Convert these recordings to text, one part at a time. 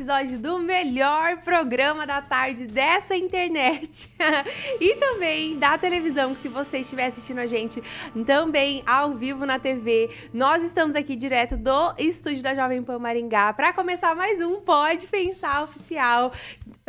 episódio do melhor programa da tarde dessa internet e também da televisão, que se você estiver assistindo a gente também ao vivo na TV, nós estamos aqui direto do estúdio da Jovem Pan Maringá para começar mais um Pode Pensar Oficial.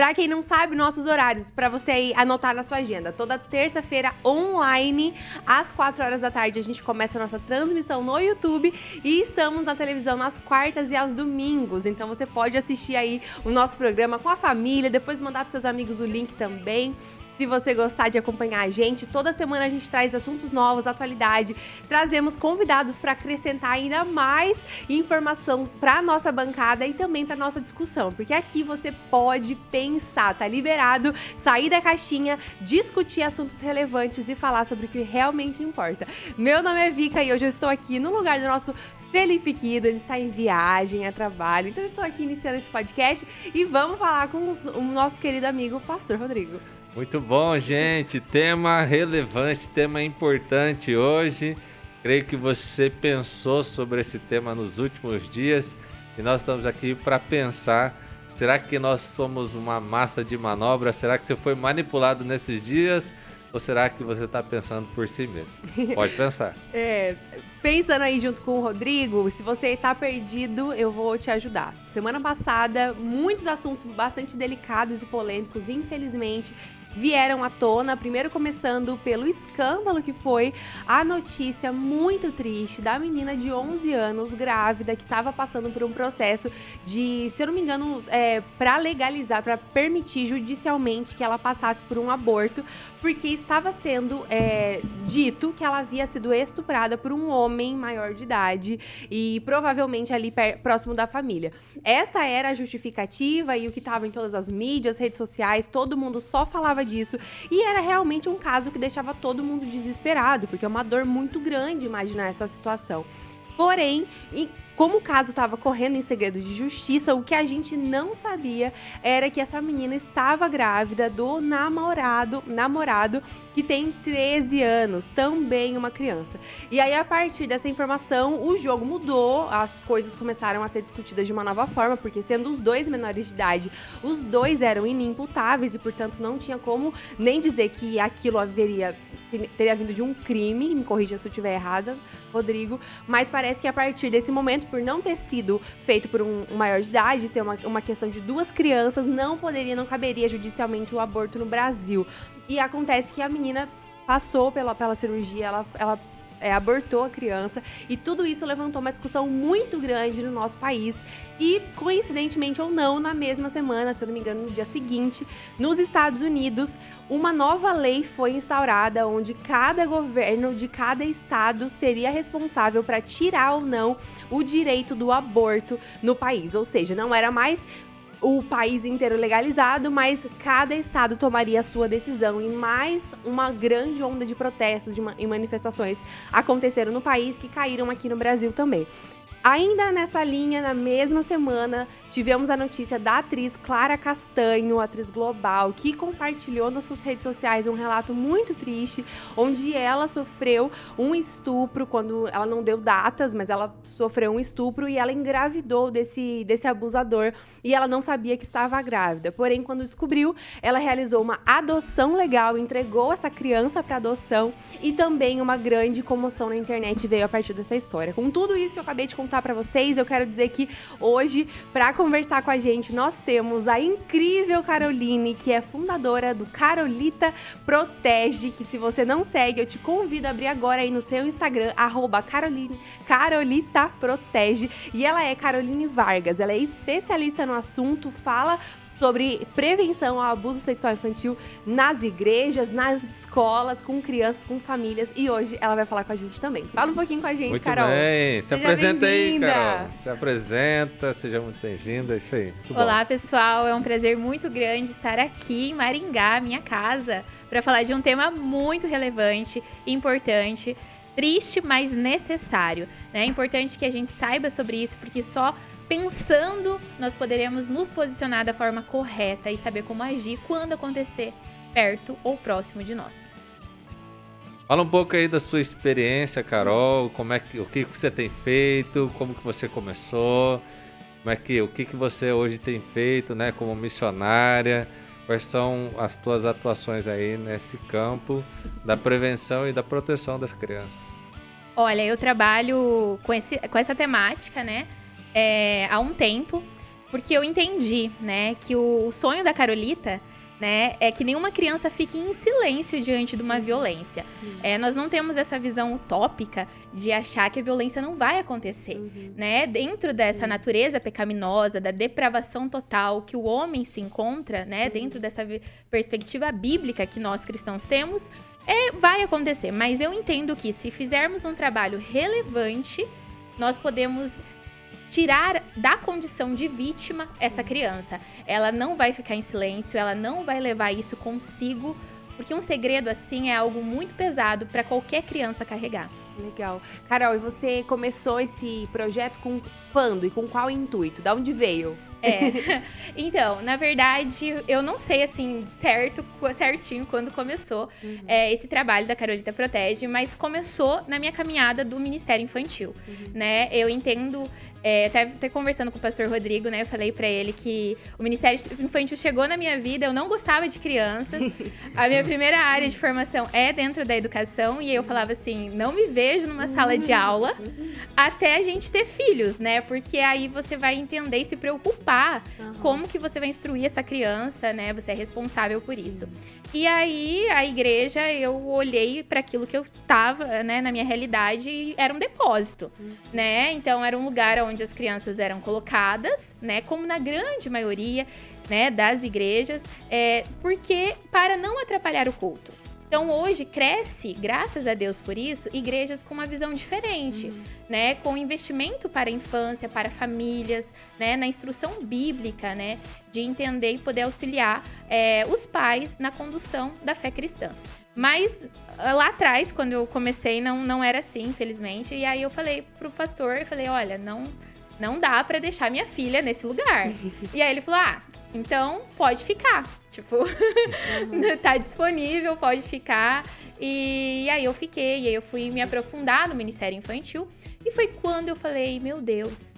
Para quem não sabe, nossos horários, para você aí anotar na sua agenda. Toda terça-feira online, às 4 horas da tarde, a gente começa a nossa transmissão no YouTube e estamos na televisão nas quartas e aos domingos. Então você pode assistir aí o nosso programa com a família, depois mandar para seus amigos o link também. Se você gostar de acompanhar a gente, toda semana a gente traz assuntos novos, atualidade, trazemos convidados para acrescentar ainda mais informação para nossa bancada e também para nossa discussão, porque aqui você pode pensar, tá liberado, sair da caixinha, discutir assuntos relevantes e falar sobre o que realmente importa. Meu nome é Vika e hoje eu estou aqui no lugar do nosso Felipe Kido, ele está em viagem, a trabalho. Então eu estou aqui iniciando esse podcast e vamos falar com o nosso querido amigo Pastor Rodrigo. Muito bom, gente. Tema relevante, tema importante hoje. Creio que você pensou sobre esse tema nos últimos dias e nós estamos aqui para pensar. Será que nós somos uma massa de manobra? Será que você foi manipulado nesses dias? Ou será que você está pensando por si mesmo? Pode pensar. é, pensando aí junto com o Rodrigo, se você está perdido, eu vou te ajudar. Semana passada, muitos assuntos bastante delicados e polêmicos, infelizmente, vieram à tona. Primeiro começando pelo escândalo que foi a notícia muito triste da menina de 11 anos, grávida, que estava passando por um processo de, se eu não me engano, é, para legalizar, para permitir judicialmente que ela passasse por um aborto, porque estava sendo é, dito que ela havia sido estuprada por um homem maior de idade e provavelmente ali próximo da família. Essa era a justificativa e o que estava em todas as mídias, redes sociais, todo mundo só falava disso. E era realmente um caso que deixava todo mundo desesperado, porque é uma dor muito grande imaginar essa situação. Porém, como o caso estava correndo em segredo de justiça, o que a gente não sabia era que essa menina estava grávida do namorado, namorado que tem 13 anos, também uma criança. E aí a partir dessa informação, o jogo mudou, as coisas começaram a ser discutidas de uma nova forma, porque sendo os dois menores de idade, os dois eram inimputáveis e portanto não tinha como nem dizer que aquilo haveria teria vindo de um crime, me corrija se eu estiver errada, Rodrigo, mas parece que a partir desse momento, por não ter sido feito por um, maior de idade, ser uma, uma questão de duas crianças, não poderia, não caberia judicialmente o aborto no Brasil. E acontece que a menina passou pela, pela cirurgia, ela, ela é, abortou a criança. E tudo isso levantou uma discussão muito grande no nosso país. E, coincidentemente ou não, na mesma semana, se eu não me engano, no dia seguinte, nos Estados Unidos, uma nova lei foi instaurada onde cada governo de cada estado seria responsável para tirar ou não o direito do aborto no país. Ou seja, não era mais o país inteiro legalizado, mas cada estado tomaria a sua decisão. E mais uma grande onda de protestos e manifestações aconteceram no país que caíram aqui no Brasil também. Ainda nessa linha, na mesma semana, tivemos a notícia da atriz Clara Castanho, atriz global, que compartilhou nas suas redes sociais um relato muito triste, onde ela sofreu um estupro, quando ela não deu datas, mas ela sofreu um estupro e ela engravidou desse, desse abusador e ela não sabia que estava grávida. Porém, quando descobriu, ela realizou uma adoção legal, entregou essa criança para adoção e também uma grande comoção na internet veio a partir dessa história. Com tudo isso eu acabei de contar para vocês. Eu quero dizer que hoje, para conversar com a gente, nós temos a incrível Caroline, que é fundadora do Carolita Protege, que se você não segue, eu te convido a abrir agora aí no seu Instagram, arroba Caroline, Carolita Protege. E ela é Caroline Vargas, ela é especialista no assunto, fala sobre prevenção ao abuso sexual infantil nas igrejas, nas escolas, com crianças, com famílias. E hoje ela vai falar com a gente também. Fala um pouquinho com a gente, muito Carol. Bem. Se seja apresenta aí, Carol. Se apresenta, seja muito bem-vinda. Isso aí. Muito Olá, bom. pessoal. É um prazer muito grande estar aqui em Maringá, minha casa, para falar de um tema muito relevante, importante triste, mas necessário. Né? É importante que a gente saiba sobre isso, porque só pensando, nós poderemos nos posicionar da forma correta e saber como agir quando acontecer perto ou próximo de nós. Fala um pouco aí da sua experiência, Carol, como é que, o que você tem feito, como que você começou Como é que, o que, que você hoje tem feito, né, como missionária? Quais são as tuas atuações aí nesse campo da prevenção e da proteção das crianças? Olha, eu trabalho com, esse, com essa temática, né, é, há um tempo, porque eu entendi, né, que o, o sonho da Carolita né? É que nenhuma criança fique em silêncio diante de uma uhum. violência. É, nós não temos essa visão utópica de achar que a violência não vai acontecer, uhum. né? Dentro dessa Sim. natureza pecaminosa, da depravação total que o homem se encontra, né? Uhum. Dentro dessa perspectiva bíblica que nós cristãos temos, é, vai acontecer. Mas eu entendo que se fizermos um trabalho relevante, nós podemos tirar da condição de vítima essa criança. Ela não vai ficar em silêncio, ela não vai levar isso consigo, porque um segredo assim é algo muito pesado para qualquer criança carregar. Legal. Carol, e você começou esse projeto com quando e com qual intuito? Da onde veio? É. Então, na verdade, eu não sei assim certo, certinho quando começou uhum. é, esse trabalho da Carolita Protege, mas começou na minha caminhada do Ministério Infantil, uhum. né? Eu entendo é, até, até, conversando com o pastor Rodrigo, né? Eu falei para ele que o Ministério Infantil chegou na minha vida, eu não gostava de crianças. A minha primeira área de formação é dentro da educação, e eu falava assim: não me vejo numa sala de aula até a gente ter filhos, né? Porque aí você vai entender e se preocupar uhum. como que você vai instruir essa criança, né? Você é responsável por isso. E aí, a igreja, eu olhei para aquilo que eu tava, né, na minha realidade, e era um depósito, uhum. né? Então, era um lugar onde as crianças eram colocadas, né, como na grande maioria, né, das igrejas, é, porque para não atrapalhar o culto. Então hoje cresce, graças a Deus por isso, igrejas com uma visão diferente, uhum. né? Com investimento para a infância, para famílias, né? Na instrução bíblica, né? De entender e poder auxiliar é, os pais na condução da fé cristã. Mas ah, lá atrás, quando eu comecei, não, não era assim, infelizmente. E aí eu falei pro pastor, eu falei, olha, não, não dá para deixar minha filha nesse lugar. e aí ele falou, ah, então, pode ficar. Tipo, uhum. tá disponível, pode ficar. E, e aí eu fiquei, e aí eu fui me aprofundar no Ministério Infantil. E foi quando eu falei, meu Deus,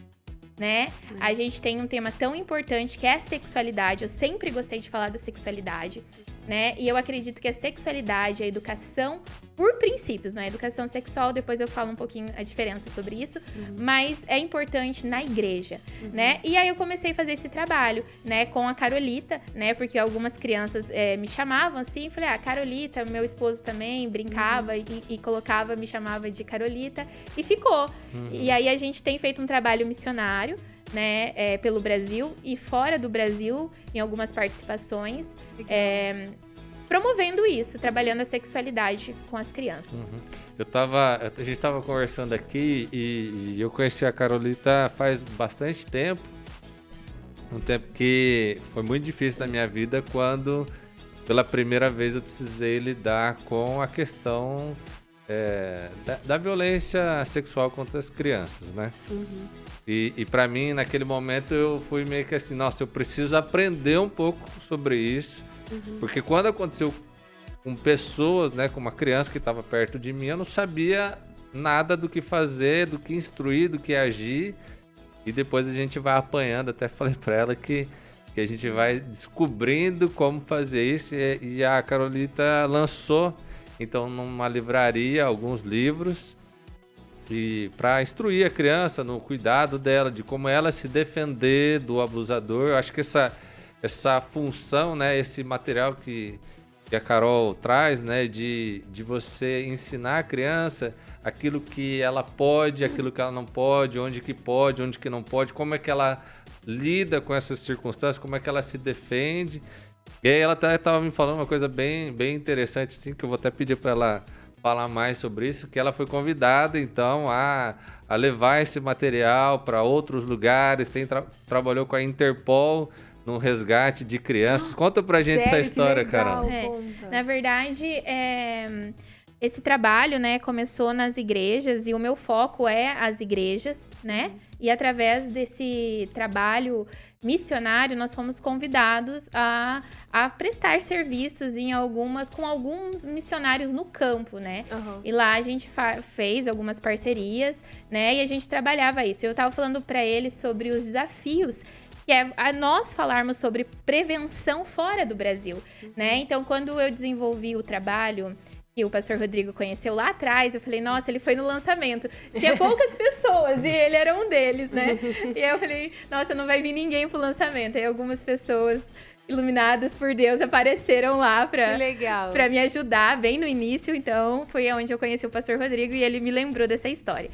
né? Uhum. A gente tem um tema tão importante que é a sexualidade. Eu sempre gostei de falar da sexualidade né? E eu acredito que a sexualidade, a educação, por princípios, né? Educação sexual, depois eu falo um pouquinho a diferença sobre isso, uhum. mas é importante na igreja, uhum. né? E aí eu comecei a fazer esse trabalho, né, com a Carolita, né? Porque algumas crianças é, me chamavam assim, falei, ah, Carolita, meu esposo também brincava uhum. e, e, colocava, me chamava de Carolita, e ficou. Uhum. E aí a gente tem feito um trabalho missionário, né, é, pelo Brasil e fora do Brasil, em algumas participações, é, promovendo isso, trabalhando a sexualidade com as crianças. Uhum. Eu tava, a gente estava conversando aqui e, e, eu conheci a Carolita faz bastante tempo, um tempo que foi muito difícil na minha vida quando pela primeira vez eu precisei lidar com a questão é, da, da, violência sexual contra as crianças, né? Uhum. E, e para mim, naquele momento, eu fui meio que assim, nossa, eu preciso aprender um pouco sobre isso. Uhum. Porque quando aconteceu com pessoas, né, com uma criança que estava perto de mim, eu não sabia nada do que fazer, do que instruir, do que agir. E depois a gente vai apanhando, até falei para ela que, que a gente vai descobrindo como fazer isso. E, e a Carolita lançou, então, numa livraria, alguns livros e para instruir a criança no cuidado dela, de como ela se defender do abusador. Eu acho que essa, essa função, né, esse material que, que a Carol traz, né, de, de você ensinar a criança aquilo que ela pode, aquilo que ela não pode, onde que pode, onde que não pode, como é que ela lida com essas circunstâncias, como é que ela se defende. E aí ela estava me falando uma coisa bem, bem interessante, assim, que eu vou até pedir para ela falar mais sobre isso, que ela foi convidada então a, a levar esse material para outros lugares, tem tra trabalhou com a Interpol no resgate de crianças. Conta pra gente Sério? essa história, Carol. É, na verdade, é, esse trabalho, né, começou nas igrejas e o meu foco é as igrejas, né? E através desse trabalho missionário, nós fomos convidados a, a prestar serviços em algumas com alguns missionários no campo, né? Aham. E lá a gente fez algumas parcerias, né? E a gente trabalhava isso. Eu tava falando para ele sobre os desafios que é a nós falarmos sobre prevenção fora do Brasil, né? Então, quando eu desenvolvi o trabalho que o pastor Rodrigo conheceu lá atrás, eu falei, nossa, ele foi no lançamento. Tinha poucas pessoas e ele era um deles, né? E aí eu falei, nossa, não vai vir ninguém pro lançamento. Aí algumas pessoas iluminadas por Deus apareceram lá pra, legal. Pra me ajudar bem no início, então foi onde eu conheci o pastor Rodrigo e ele me lembrou dessa história.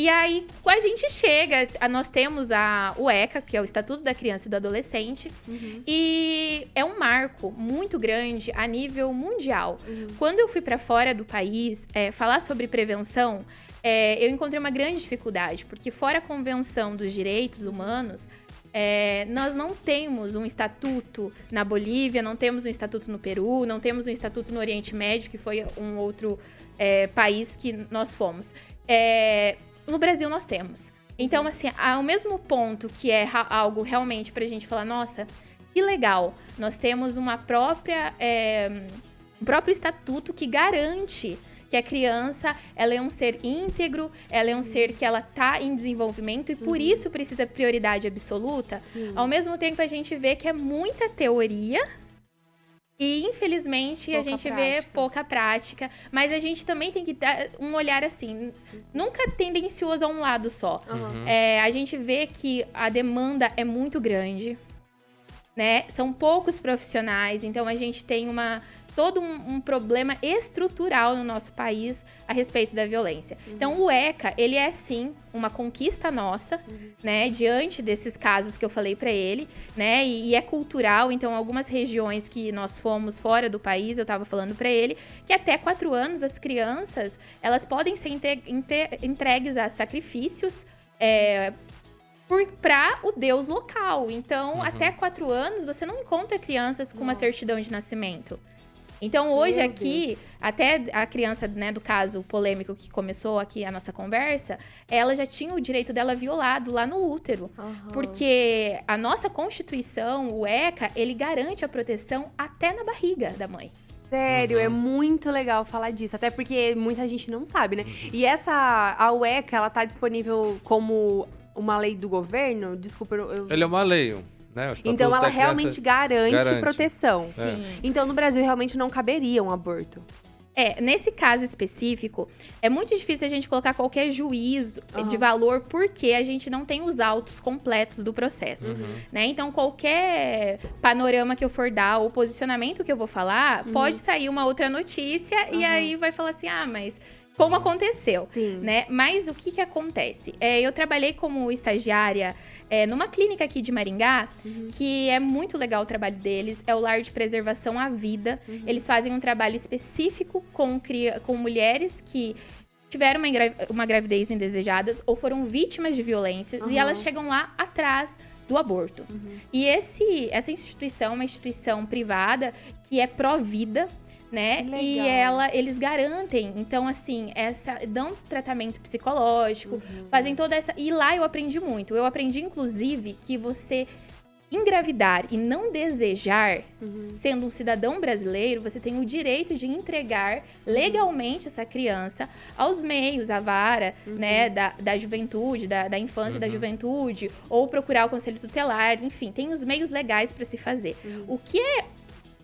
E aí, a gente chega, a- nós temos a, o ECA, que é o Estatuto da Criança e do Adolescente, Uhum, e é um marco muito grande a nível mundial. uhum. Quando eu fui para fora do país é, falar sobre prevenção, é, eu encontrei uma grande dificuldade, porque fora a Convenção dos Direitos Humanos, é, nós não temos um estatuto na Bolívia, não temos um estatuto no Peru, não temos um estatuto no Oriente Médio, que foi um outro é, país que nós fomos. É, no Brasil nós temos. Então, assim, ao mesmo ponto que é algo realmente pra gente falar, nossa, que legal, nós temos uma própria, é, um próprio estatuto que garante que a criança ela é um ser íntegro, ela é um ser que ela tá em desenvolvimento e por Uhum. isso precisa prioridade absoluta. Sim. Ao mesmo tempo a gente vê que é muita teoria e infelizmente a Pouca gente vê prática. pouca prática, mas a gente também tem que dar um olhar assim, nunca tendencioso a um lado só. Uhum. É, a gente vê que a demanda é muito grande, né? São poucos profissionais, então a gente tem uma todo um, um problema estrutural no nosso país a respeito da violência. Então o ECA, ele é sim uma conquista nossa, né, diante desses casos que eu falei pra ele, né? E, e é cultural, então algumas regiões que nós fomos fora do país, eu tava falando pra ele, que até quatro anos as crianças, elas podem ser inte- inte- entregues a sacrifícios é, para o Deus local. Então, Uhum. até quatro anos, você não encontra crianças com uma certidão de nascimento. Então, hoje Meu aqui, Deus. até a criança, né, do caso polêmico que começou aqui a nossa conversa, ela já tinha o direito dela violado lá no útero. Aham. Porque a nossa Constituição, o ECA, ele garante a proteção até na barriga da mãe. Sério, é Uhum. muito legal falar disso. Até porque muita gente não sabe, né? E essa, a UECA, ela tá disponível como uma lei do governo? Desculpa, eu... eu- Ele é uma lei, né? Então ela realmente garante, garante. proteção. É. Sim. Então no Brasil realmente não caberia um aborto. É, nesse caso específico, é muito difícil a gente colocar qualquer juízo Aham. de valor porque a gente não tem os autos completos do processo. Uhum. né? Então, qualquer panorama que eu for dar ou posicionamento que eu vou falar, Uhum. pode sair uma outra notícia e aí vai falar assim: ah, mas como aconteceu? Sim. Né? Mas o que que acontece? É, eu trabalhei como estagiária é, numa clínica aqui de Maringá, Uhum. que é muito legal o trabalho deles, é o Lar de Preservação à Vida. Uhum. Eles fazem um trabalho específico com, com mulheres que tiveram uma, uma gravidez indesejadas ou foram vítimas de violências Aham. e elas chegam lá atrás do aborto. Uhum. E esse, essa instituição é uma instituição privada que é pró-vida, né? E ela, eles garantem, então assim, essa dão tratamento psicológico, Uhum. fazem toda essa. E lá eu aprendi muito. Eu aprendi, inclusive, que você engravidar e não desejar, Uhum. sendo um cidadão brasileiro, você tem o direito de entregar legalmente essa criança aos meios, à vara, Uhum. né, da, da juventude, da, da infância e da Uhum. juventude, ou procurar o conselho tutelar, enfim, tem os meios legais para se fazer. Uhum. O que é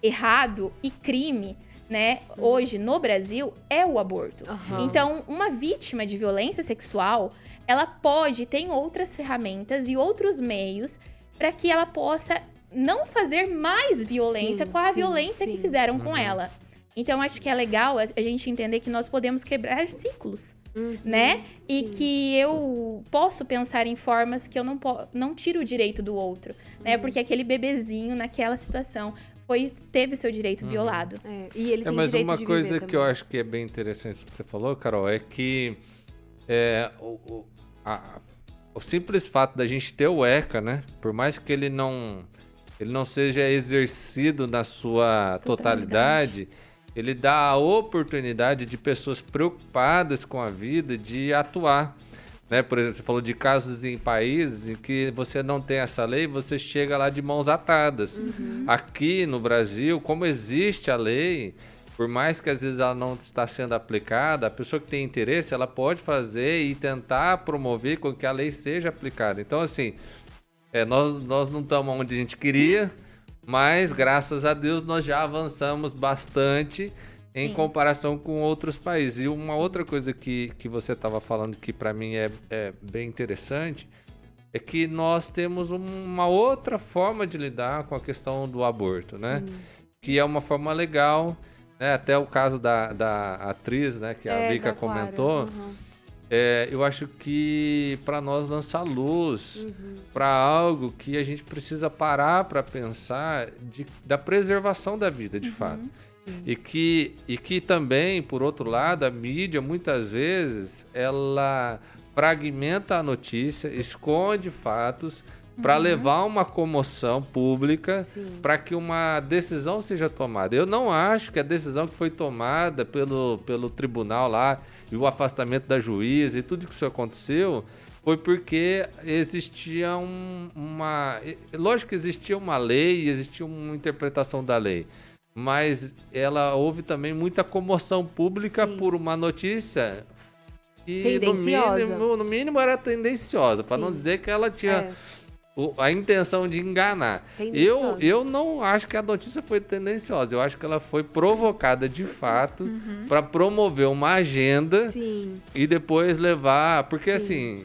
errado e crime, né, hoje no Brasil é o aborto. Aham. Então, uma vítima de violência sexual, ela pode tem outras ferramentas e outros meios para que ela possa não fazer mais violência Sim, com a sim, violência sim. que fizeram com Uhum. ela. Então, acho que é legal a gente entender que nós podemos quebrar ciclos, Uhum. né? E Sim. que eu posso pensar em formas que eu não, não tiro o direito do outro, né? Uhum. Porque aquele bebezinho naquela situação foi teve seu direito Uhum. violado. É, e ele É, tem mas direito uma de coisa viver que eu também. acho que é bem interessante que você falou, Carol, é que é, o, o- a- o simples fato da gente ter o ECA, né? Por mais que ele não, ele não seja exercido na sua totalidade, Totalidade. ele dá a oportunidade de pessoas preocupadas com a vida de atuar. Né? Por exemplo, você falou de casos em países em que você não tem essa lei, você chega lá de mãos atadas. Uhum. Aqui no Brasil, como existe a lei, por mais que às vezes ela não está sendo aplicada, a pessoa que tem interesse, ela pode fazer e tentar promover com que a lei seja aplicada. Então, assim, é, nós, nós não estamos onde a gente queria, mas graças a Deus nós já avançamos bastante em Sim. comparação com outros países. E uma outra coisa que, que você estava falando que para mim é, é bem interessante é que nós temos uma outra forma de lidar com a questão do aborto, né? Que é uma forma legal, né? Até o caso da, da atriz, né? Que a é, Vika comentou. Uhum. É, eu acho que para nós lançar luz uhum. para algo que a gente precisa parar para pensar de, da preservação da vida, de uhum. fato. E que, e que também, por outro lado, a mídia muitas vezes ela fragmenta a notícia, esconde fatos para uhum. levar uma comoção pública para que uma decisão seja tomada. Eu não acho que a decisão que foi tomada pelo, pelo tribunal lá e o afastamento da juíza e tudo que isso aconteceu foi porque existia um, uma. Lógico que existia uma lei, existia uma interpretação da lei mas ela houve também muita comoção pública Sim. por uma notícia que no mínimo, no mínimo era tendenciosa, para não dizer que ela tinha é. a intenção de enganar. Eu, eu não acho que a notícia foi tendenciosa, eu acho que ela foi provocada de fato uhum. para promover uma agenda Sim. e depois levar, porque Sim. assim,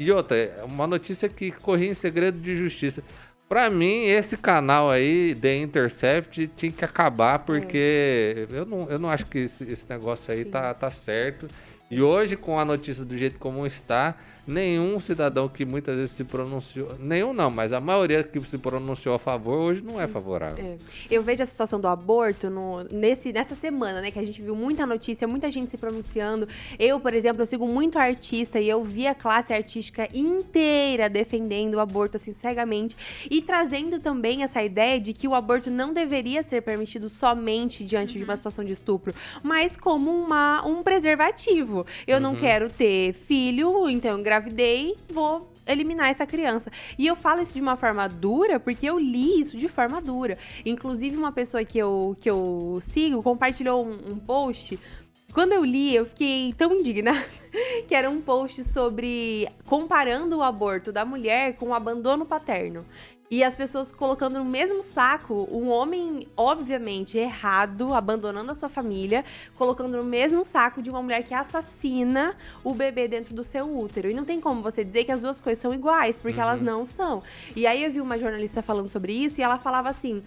e outra, é uma notícia que corria em segredo de justiça. Pra mim, esse canal aí, The Intercept, tinha que acabar, porque é. eu, não, eu não acho que esse, esse negócio aí tá, tá certo. E hoje, com a notícia do jeito como está, nenhum cidadão que muitas vezes se pronunciou, nenhum não, mas a maioria que se pronunciou a favor hoje não é favorável. É. Eu vejo a situação do aborto no, nesse, nessa semana, né, que a gente viu muita notícia, muita gente se pronunciando. Eu, por exemplo, eu sigo muito artista e eu vi a classe artística inteira defendendo o aborto assim cegamente e trazendo também essa ideia de que o aborto não deveria ser permitido somente diante uhum. de uma uhum. situação de estupro, mas como uma, um preservativo. Eu uhum. não quero ter filho, então engravidei, vou eliminar essa criança. E eu falo isso de uma forma dura porque eu li isso de forma dura. Inclusive, uma pessoa que eu, que eu sigo compartilhou um, um post. Quando eu li, eu fiquei tão indignada que era um post sobre comparando o aborto da mulher com o abandono paterno. E as pessoas colocando no mesmo saco um homem, obviamente, errado, abandonando a sua família, colocando no mesmo saco de uma mulher que assassina o bebê dentro do seu útero. E não tem como você dizer que as duas coisas são iguais, porque uhum. elas não são. E aí eu vi uma jornalista falando sobre isso e ela falava assim.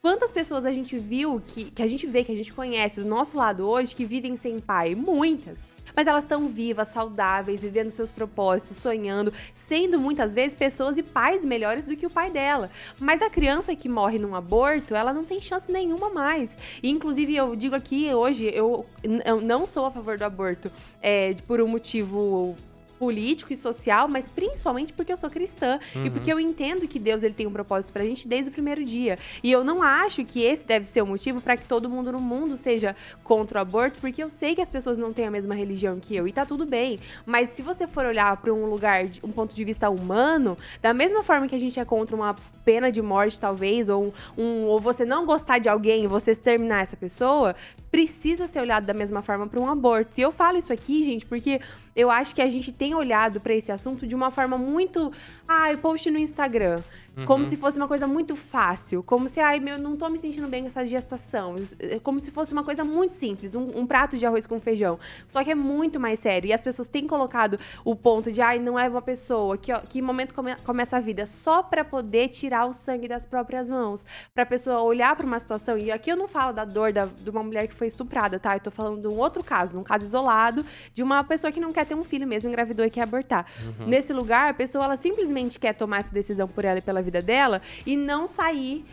Quantas pessoas a gente viu, que, que a gente vê, que a gente conhece do nosso lado hoje, que vivem sem pai? Muitas mas elas estão vivas, saudáveis, vivendo seus propósitos, sonhando, sendo muitas vezes pessoas e pais melhores do que o pai dela. Mas a criança que morre num aborto, ela não tem chance nenhuma mais. E, inclusive, eu digo aqui hoje, eu, eu não sou a favor do aborto é, por um motivo político e social, mas principalmente porque eu sou cristã uhum. e porque eu entendo que Deus ele tem um propósito pra gente desde o primeiro dia. E eu não acho que esse deve ser o motivo para que todo mundo no mundo seja contra o aborto, porque eu sei que as pessoas não têm a mesma religião que eu e tá tudo bem. Mas se você for olhar para um lugar, um ponto de vista humano, da mesma forma que a gente é contra uma pena de morte talvez ou um ou você não gostar de alguém e você exterminar essa pessoa, precisa ser olhado da mesma forma para um aborto. E eu falo isso aqui, gente, porque eu acho que a gente tem olhado para esse assunto de uma forma muito. Ah, eu post no Instagram. Uhum. Como se fosse uma coisa muito fácil. Como se, ai, meu, não tô me sentindo bem com essa gestação. É como se fosse uma coisa muito simples, um, um, prato de arroz com feijão. Só que é muito mais sério. E as pessoas têm colocado o ponto de, ai, não é uma pessoa, que, que momento come, começa a vida, só para poder tirar o sangue das próprias mãos. Pra pessoa olhar para uma situação. E aqui eu não falo da dor da, de uma mulher que foi estuprada, tá? Eu tô falando de um outro caso, um caso isolado, de uma pessoa que não quer ter um filho mesmo, engravidou e quer abortar. Uhum. Nesse lugar, a pessoa, ela simplesmente quer tomar essa decisão por ela e pela vida dela e não sair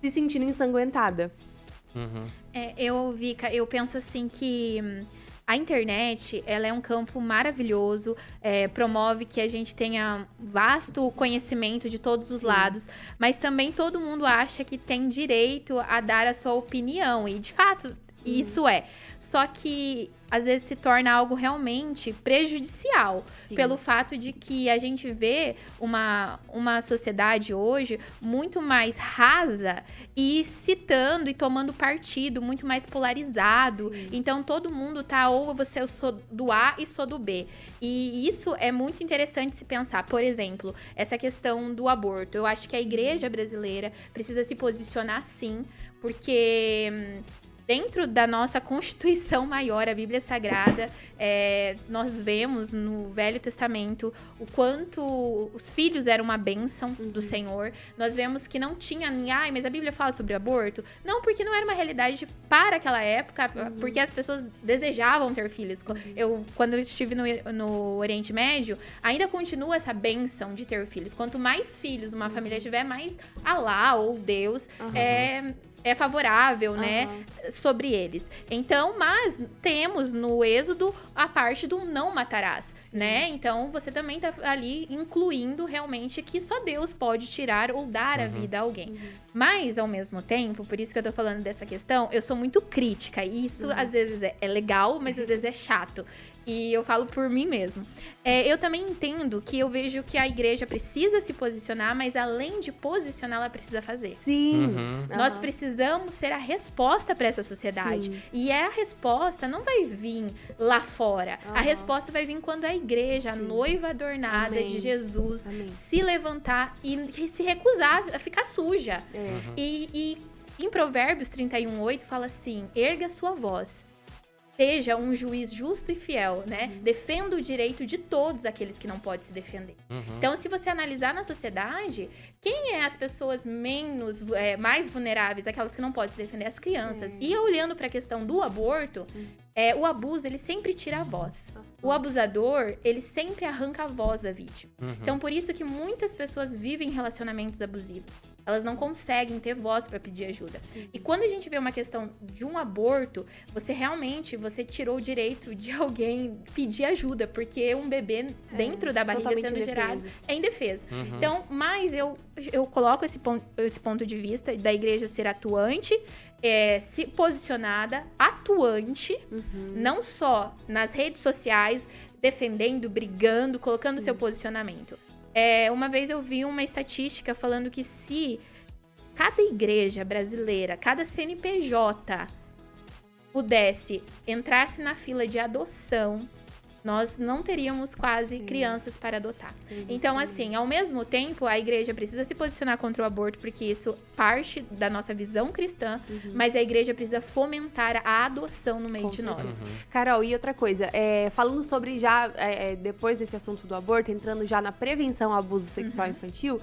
se sentindo ensanguentada. Uhum. É, eu, Vika, eu penso assim que A internet, ela é um campo maravilhoso, é, promove que a gente tenha vasto conhecimento de todos os Sim. lados, mas também todo mundo acha que tem direito a dar a sua opinião, e de fato, isso é. Só que às vezes se torna algo realmente prejudicial Sim. pelo fato de que a gente vê uma, uma sociedade hoje muito mais rasa e citando e tomando partido, muito mais polarizado. Sim. Então todo mundo tá ou você eu sou do A e sou do B. E isso é muito interessante se pensar. Por exemplo, essa questão do aborto. Eu acho que a igreja brasileira precisa se posicionar sim, porque hum, dentro da nossa Constituição maior, a Bíblia Sagrada, é, nós vemos no Velho Testamento o quanto os filhos eram uma bênção do Uhum. Senhor. Nós vemos que não tinha, nem, ai, mas a Bíblia fala sobre aborto. Não, porque não era uma realidade para aquela época, Uhum. porque as pessoas desejavam ter filhos. Co- Eu, quando eu estive no, no Oriente Médio, ainda continua essa bênção de ter filhos. Quanto mais filhos uma família tiver, mais Alá ou Deus é, é favorável, né? Aham. sobre eles. Então, mas temos no Êxodo a parte do não matarás, né? Então, você também tá ali incluindo realmente que só Deus pode tirar ou dar a Uhum. vida a alguém. Uhum. Mas, ao mesmo tempo, por isso que eu tô falando dessa questão, eu sou muito crítica. E isso, Uhum. às vezes, é, é legal, mas às vezes é chato. E eu falo por mim mesmo. É, eu também entendo que eu vejo que a igreja precisa se posicionar, mas além de posicionar, ela precisa fazer. Sim. Uhum. Nós Aham. precisamos ser a resposta para essa sociedade. Sim. E a resposta não vai vir lá fora. A Aham. resposta vai vir quando a igreja, a Sim. noiva adornada Amém. de Jesus, Amém. se levantar e se recusar a ficar suja. É. Uhum. E, e em Provérbios 31:8 fala assim: erga sua voz. Seja um juiz justo e fiel, né? Uhum. Defenda o direito de todos aqueles que não podem se defender. Uhum. Então, se você analisar na sociedade, quem é as pessoas menos, é, mais vulneráveis, aquelas que não podem se defender? As crianças. É. E olhando para a questão do aborto, Hum. é, o abuso, ele sempre tira a voz. O abusador, ele sempre arranca a voz da vítima. Uhum. Então, por isso que muitas pessoas vivem relacionamentos abusivos. Elas não conseguem ter voz para pedir ajuda. Sim. E quando a gente vê uma questão de um aborto, você realmente você tirou o direito de alguém pedir ajuda, porque um bebê dentro da barriga sendo indefeso. gerado é indefeso. Uhum. Então, mas eu, eu coloco esse ponto, esse ponto de vista da igreja ser atuante, é, se posicionada, atuante, Uhum. não só nas redes sociais, defendendo, brigando, colocando Sim. seu posicionamento. É, uma vez eu vi uma estatística falando que se cada igreja brasileira, cada CNPJ pudesse entrasse na fila de adoção, nós não teríamos quase Sim. crianças para adotar. Sim. Então, assim, ao mesmo tempo, a igreja precisa se posicionar contra o aborto, porque isso parte da nossa visão cristã, Uhum. mas a igreja precisa fomentar a adoção no meio Com de nós. Uhum. Carol, e outra coisa, é, falando sobre já, é, é, depois desse assunto do aborto, entrando já na prevenção ao abuso sexual Uhum. infantil,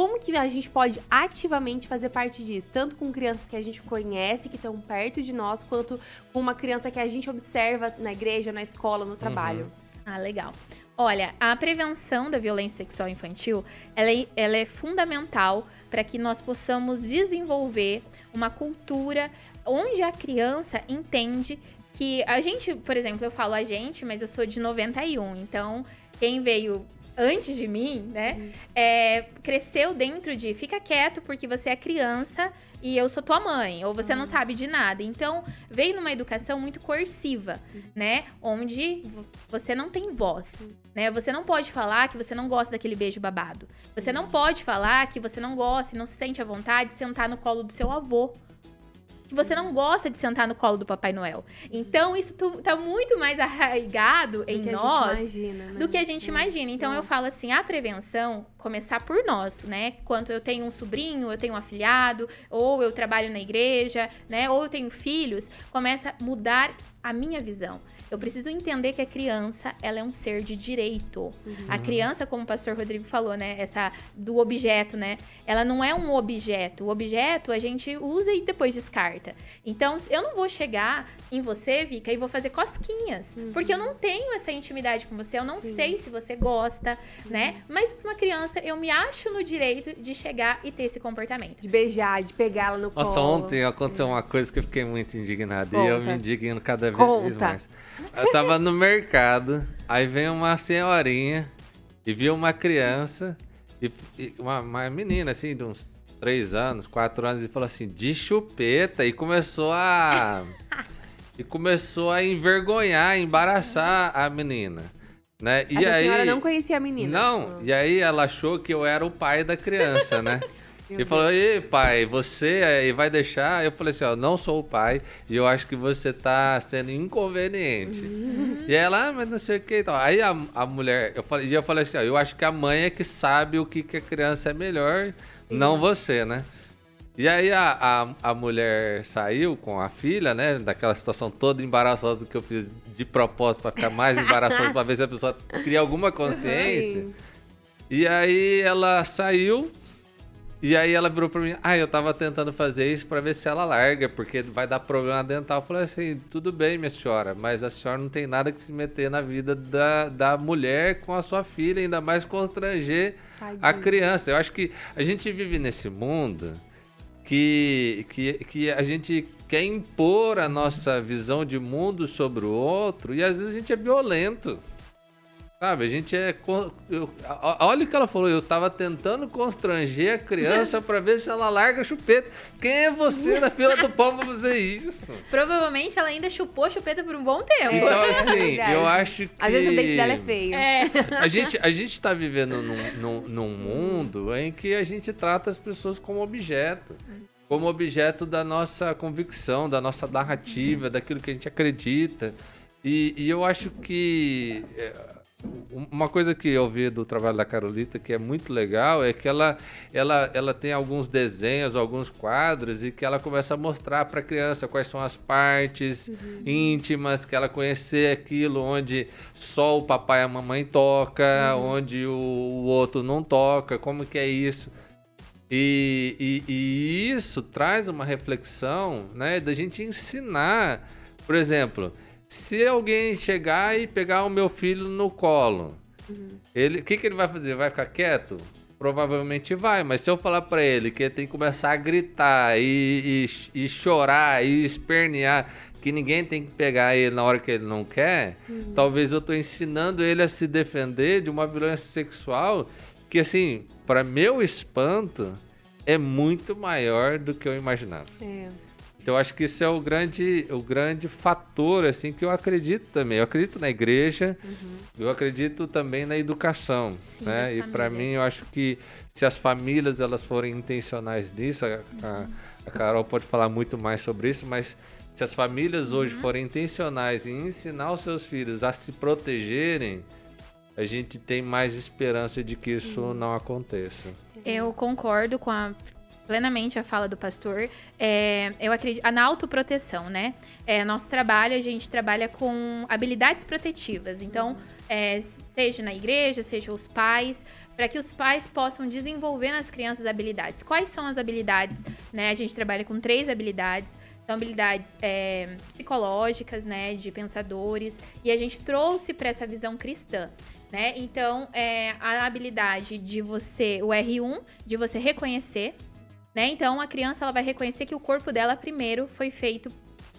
como que a gente pode ativamente fazer parte disso? Tanto com crianças que a gente conhece, que estão perto de nós, quanto com uma criança que a gente observa na igreja, na escola, no trabalho. Ah, legal. Olha, a prevenção da violência sexual infantil, ela é, ela é fundamental para que nós possamos desenvolver uma cultura onde a criança entende que a gente, por exemplo, eu falo a gente, mas eu sou de 91, então quem veio antes de mim, né, Uhum. é, cresceu dentro de fica quieto porque você é criança e eu sou tua mãe, ou você não Uhum. sabe de nada. Então, veio numa educação muito coerciva, Uhum. né, onde vo- você não tem voz, né? Você não pode falar que você não gosta daquele beijo babado. Você não Uhum. pode falar que você não gosta e não se sente à vontade de sentar no colo do seu avô. Que você não gosta de sentar no colo do Papai Noel. Então, isso tá muito mais arraigado Do em nós imagina, né? do que a gente Hum. imagina. Então eu Nossa. falo assim, a prevenção começar por nós, né? Quanto eu tenho um sobrinho, eu tenho um afilhado, ou eu trabalho na igreja, né? Ou eu tenho filhos, começa a mudar a minha visão. Eu preciso entender que a criança, ela é um ser de direito. Uhum. A criança, como o pastor Rodrigo falou, né? Essa do objeto, né? Ela não é um objeto. O objeto a gente usa e depois descarta. Então, eu não vou chegar em você, Vika, e vou fazer cosquinhas. Uhum. Porque eu não tenho essa intimidade com você. Eu não Sim. sei se você gosta, né? Uhum. Mas pra uma criança, eu me acho no direito de chegar e ter esse comportamento. De beijar, de pegá-la no colo. Nossa, ontem aconteceu uma coisa que eu fiquei muito indignado. E eu Conta. me indigno cada cada vez Conta. mais. Eu tava no mercado, aí vem uma senhorinha e viu uma criança, e, e uma, uma menina assim, de uns 3 anos, 4 anos, e falou assim, de chupeta, e começou a. e começou a envergonhar, embaraçar a menina. Né? E Essa aí. senhora não conhecia a menina. Não, e aí ela achou que eu era o pai da criança, né? Meu E falou, e pai, você aí vai deixar? Eu falei assim, ó, não sou o pai e eu acho que você tá sendo inconveniente. E ela, ah, mas não sei o que e tal. Aí a, a mulher, eu falei, e eu falei assim, ó, eu acho que a mãe é que sabe o que, que a criança é melhor, não você, né? E aí a, a, a mulher saiu com a filha, né? Daquela situação toda embaraçosa que eu fiz de propósito pra ficar mais embaraçosa, pra ver se a pessoa cria alguma consciência. Ai. E aí ela saiu. E aí ela virou pra mim, ah, eu tava tentando fazer isso pra ver se ela larga, porque vai dar problema dental. Eu falei assim, tudo bem, minha senhora, mas a senhora não tem nada que se meter na vida da, da mulher com a sua filha, ainda mais constranger a criança. Eu acho que a gente vive nesse mundo que, que, que a gente quer impor a nossa visão de mundo sobre o outro e às vezes a gente é violento. Sabe, a gente é. eu- olha o que ela falou, eu tava tentando constranger a criança pra ver se ela larga a chupeta. Quem é você na fila do pão pra fazer isso? Provavelmente ela ainda chupou a chupeta por um bom tempo. Então, É assim, verdade. eu acho que. Às vezes o dente dela é feio. É. A gente, a gente tá vivendo num, num, num mundo em que a gente trata as pessoas como objeto. Como objeto da nossa convicção, da nossa narrativa, daquilo que a gente acredita. E, e eu acho que é, uma coisa que eu vi do trabalho da Carolita que é muito legal é que ela, ela, ela tem alguns desenhos, alguns quadros e que ela começa a mostrar para a criança quais são as partes íntimas, que ela conhecer aquilo onde só o papai e a mamãe toca, onde o, o outro não toca, como que é isso. E, e- e isso traz uma reflexão, né, da gente ensinar. Por exemplo, se alguém chegar e pegar o meu filho no colo, ele, o que, que ele vai fazer? Vai ficar quieto? Provavelmente vai, mas se eu falar pra ele que ele tem que começar a gritar e, e, e chorar e espernear, que ninguém tem que pegar ele na hora que ele não quer, talvez eu tô ensinando ele a se defender de uma violência sexual que, assim, para meu espanto, é muito maior do que eu imaginava. É. Então eu acho que isso é o grande, o grande fator assim que eu acredito também. Eu acredito na igreja, eu acredito também na educação, Sim, né? E para mim eu acho que se as famílias elas forem intencionais nisso, a, a- a Carol pode falar muito mais sobre isso, mas se as famílias hoje Uhum. forem intencionais em ensinar os seus filhos a se protegerem, a gente tem mais esperança de que isso não aconteça. Eu concordo com a plenamente a fala do pastor. É, eu acredito na autoproteção, né? É, nosso trabalho, a gente trabalha com habilidades protetivas. Então, é, seja na igreja, seja os pais, para que os pais possam desenvolver nas crianças habilidades. Quais são as habilidades? Né? A gente trabalha com três habilidades. São habilidades é, psicológicas, né, de pensadores, e a gente trouxe para essa visão cristã, né? Então, é, a habilidade de você, o R1, de você reconhecer, né? Então, a criança ela vai reconhecer que o corpo dela primeiro foi feito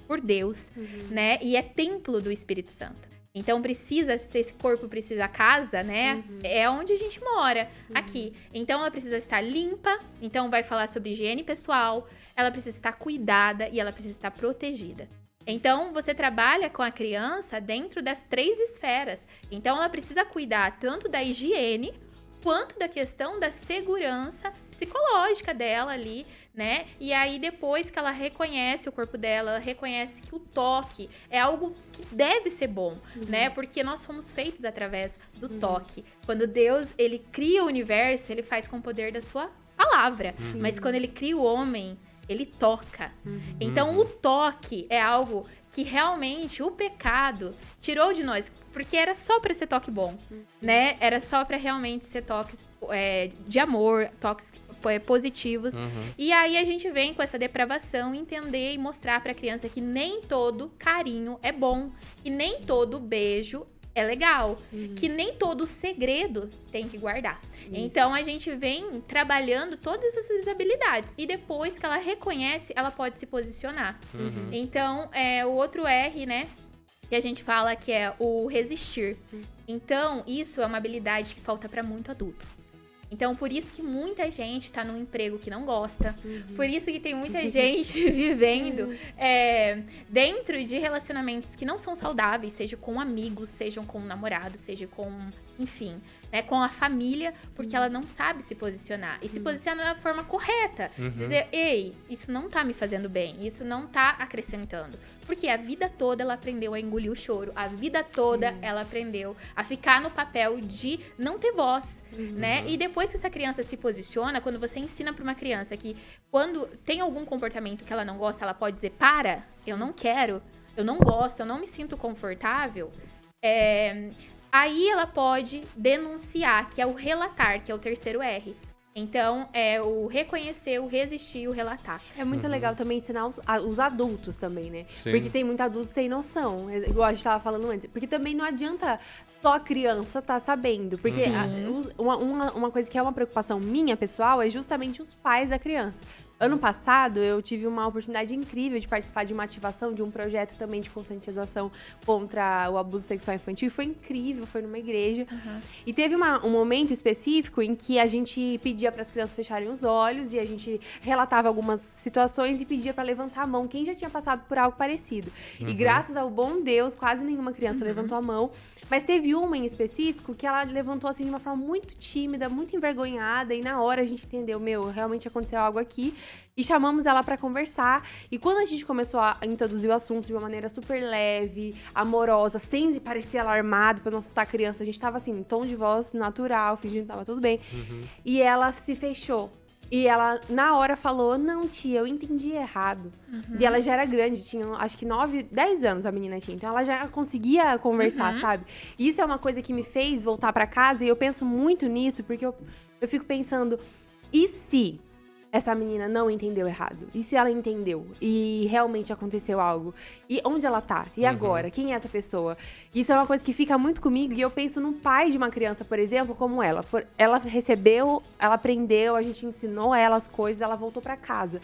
por Deus, né? E é templo do Espírito Santo. Então precisa esse corpo precisa casa, né? É onde a gente mora, aqui. Então ela precisa estar limpa, então vai falar sobre higiene pessoal, ela precisa estar cuidada e ela precisa estar protegida. Então você trabalha com a criança dentro das três esferas. Então ela precisa cuidar tanto da higiene quanto da questão da segurança psicológica dela ali, né? E aí depois que ela reconhece o corpo dela, ela reconhece que o toque é algo que deve ser bom, né? Porque nós somos feitos através do toque. Quando Deus, ele cria o universo, ele faz com o poder da sua palavra. Mas quando ele cria o homem, ele toca. Então o toque é algo que realmente o pecado tirou de nós, porque era só para ser toque bom, né? Era só para realmente ser toques é, de amor, toques é, positivos. Uhum. E aí a gente vem com essa depravação entender e mostrar para a criança que nem todo carinho é bom e nem todo beijo é legal. Uhum. Que nem todo segredo tem que guardar. Isso. Então a gente vem trabalhando todas essas habilidades. E depois que ela reconhece, ela pode se posicionar. Uhum. Então, é, o outro R, né? Que a gente fala que é o resistir. Então, isso é uma habilidade que falta para muito adulto. Então, por isso que muita gente tá num emprego que não gosta. Uhum. Por isso que tem muita gente vivendo é, dentro de relacionamentos que não são saudáveis, seja com amigos, sejam com namorados, seja com, enfim, né, com a família, porque ela não sabe se posicionar. E se posicionar da forma correta. Uhum. Dizer, ei, isso não tá me fazendo bem, isso não tá acrescentando. Porque a vida toda ela aprendeu a engolir o choro, a vida toda ela aprendeu a ficar no papel de não ter voz, né? E depois que essa criança se posiciona, quando você ensina para uma criança que quando tem algum comportamento que ela não gosta, ela pode dizer: para, eu não quero, eu não gosto, eu não me sinto confortável. é, aí ela pode denunciar, que é o relatar, que é o terceiro R. Então, é o reconhecer, o resistir, o relatar. É muito Uhum. legal também ensinar os, a- os adultos também, né? Sim. Porque tem muito adulto sem noção, é, igual a gente tava falando antes. Porque também não adianta só a criança tá sabendo. Porque a- os- uma, uma, uma coisa que é uma preocupação minha, pessoal, é justamente os pais da criança. Ano passado, eu tive uma oportunidade incrível de participar de uma ativação de um projeto também de conscientização contra o abuso sexual infantil. E foi incrível, foi numa igreja. E teve uma- um momento específico em que a gente pedia para as crianças fecharem os olhos e a gente relatava algumas situações e pedia para levantar a mão quem já tinha passado por algo parecido. E graças ao bom Deus, quase nenhuma criança levantou a mão. Mas teve uma em específico que ela levantou assim de uma forma muito tímida, muito envergonhada. E na hora a gente entendeu, meu, realmente aconteceu algo aqui. E chamamos ela para conversar. E quando a gente começou a introduzir o assunto de uma maneira super leve, amorosa, sem parecer alarmado pra não assustar a criança, a gente tava assim, em tom de voz natural, fingindo que tava tudo bem. Uhum. E ela se fechou. E ela, na hora, falou: Não, tia, eu entendi errado. E ela já era grande, tinha acho que 9, 10 anos a menina tinha. Então ela já conseguia conversar, Uhum. sabe? E isso é uma coisa que me fez voltar pra casa e eu penso muito nisso, porque eu, eu fico pensando: e se essa menina não entendeu errado? E se ela entendeu e realmente aconteceu algo? E onde ela tá? E Uhum. agora? Quem é essa pessoa? Isso é uma coisa que fica muito comigo e eu penso no pai de uma criança, por exemplo, como ela. Ela recebeu, ela aprendeu, a gente ensinou ela as coisas, ela voltou pra casa.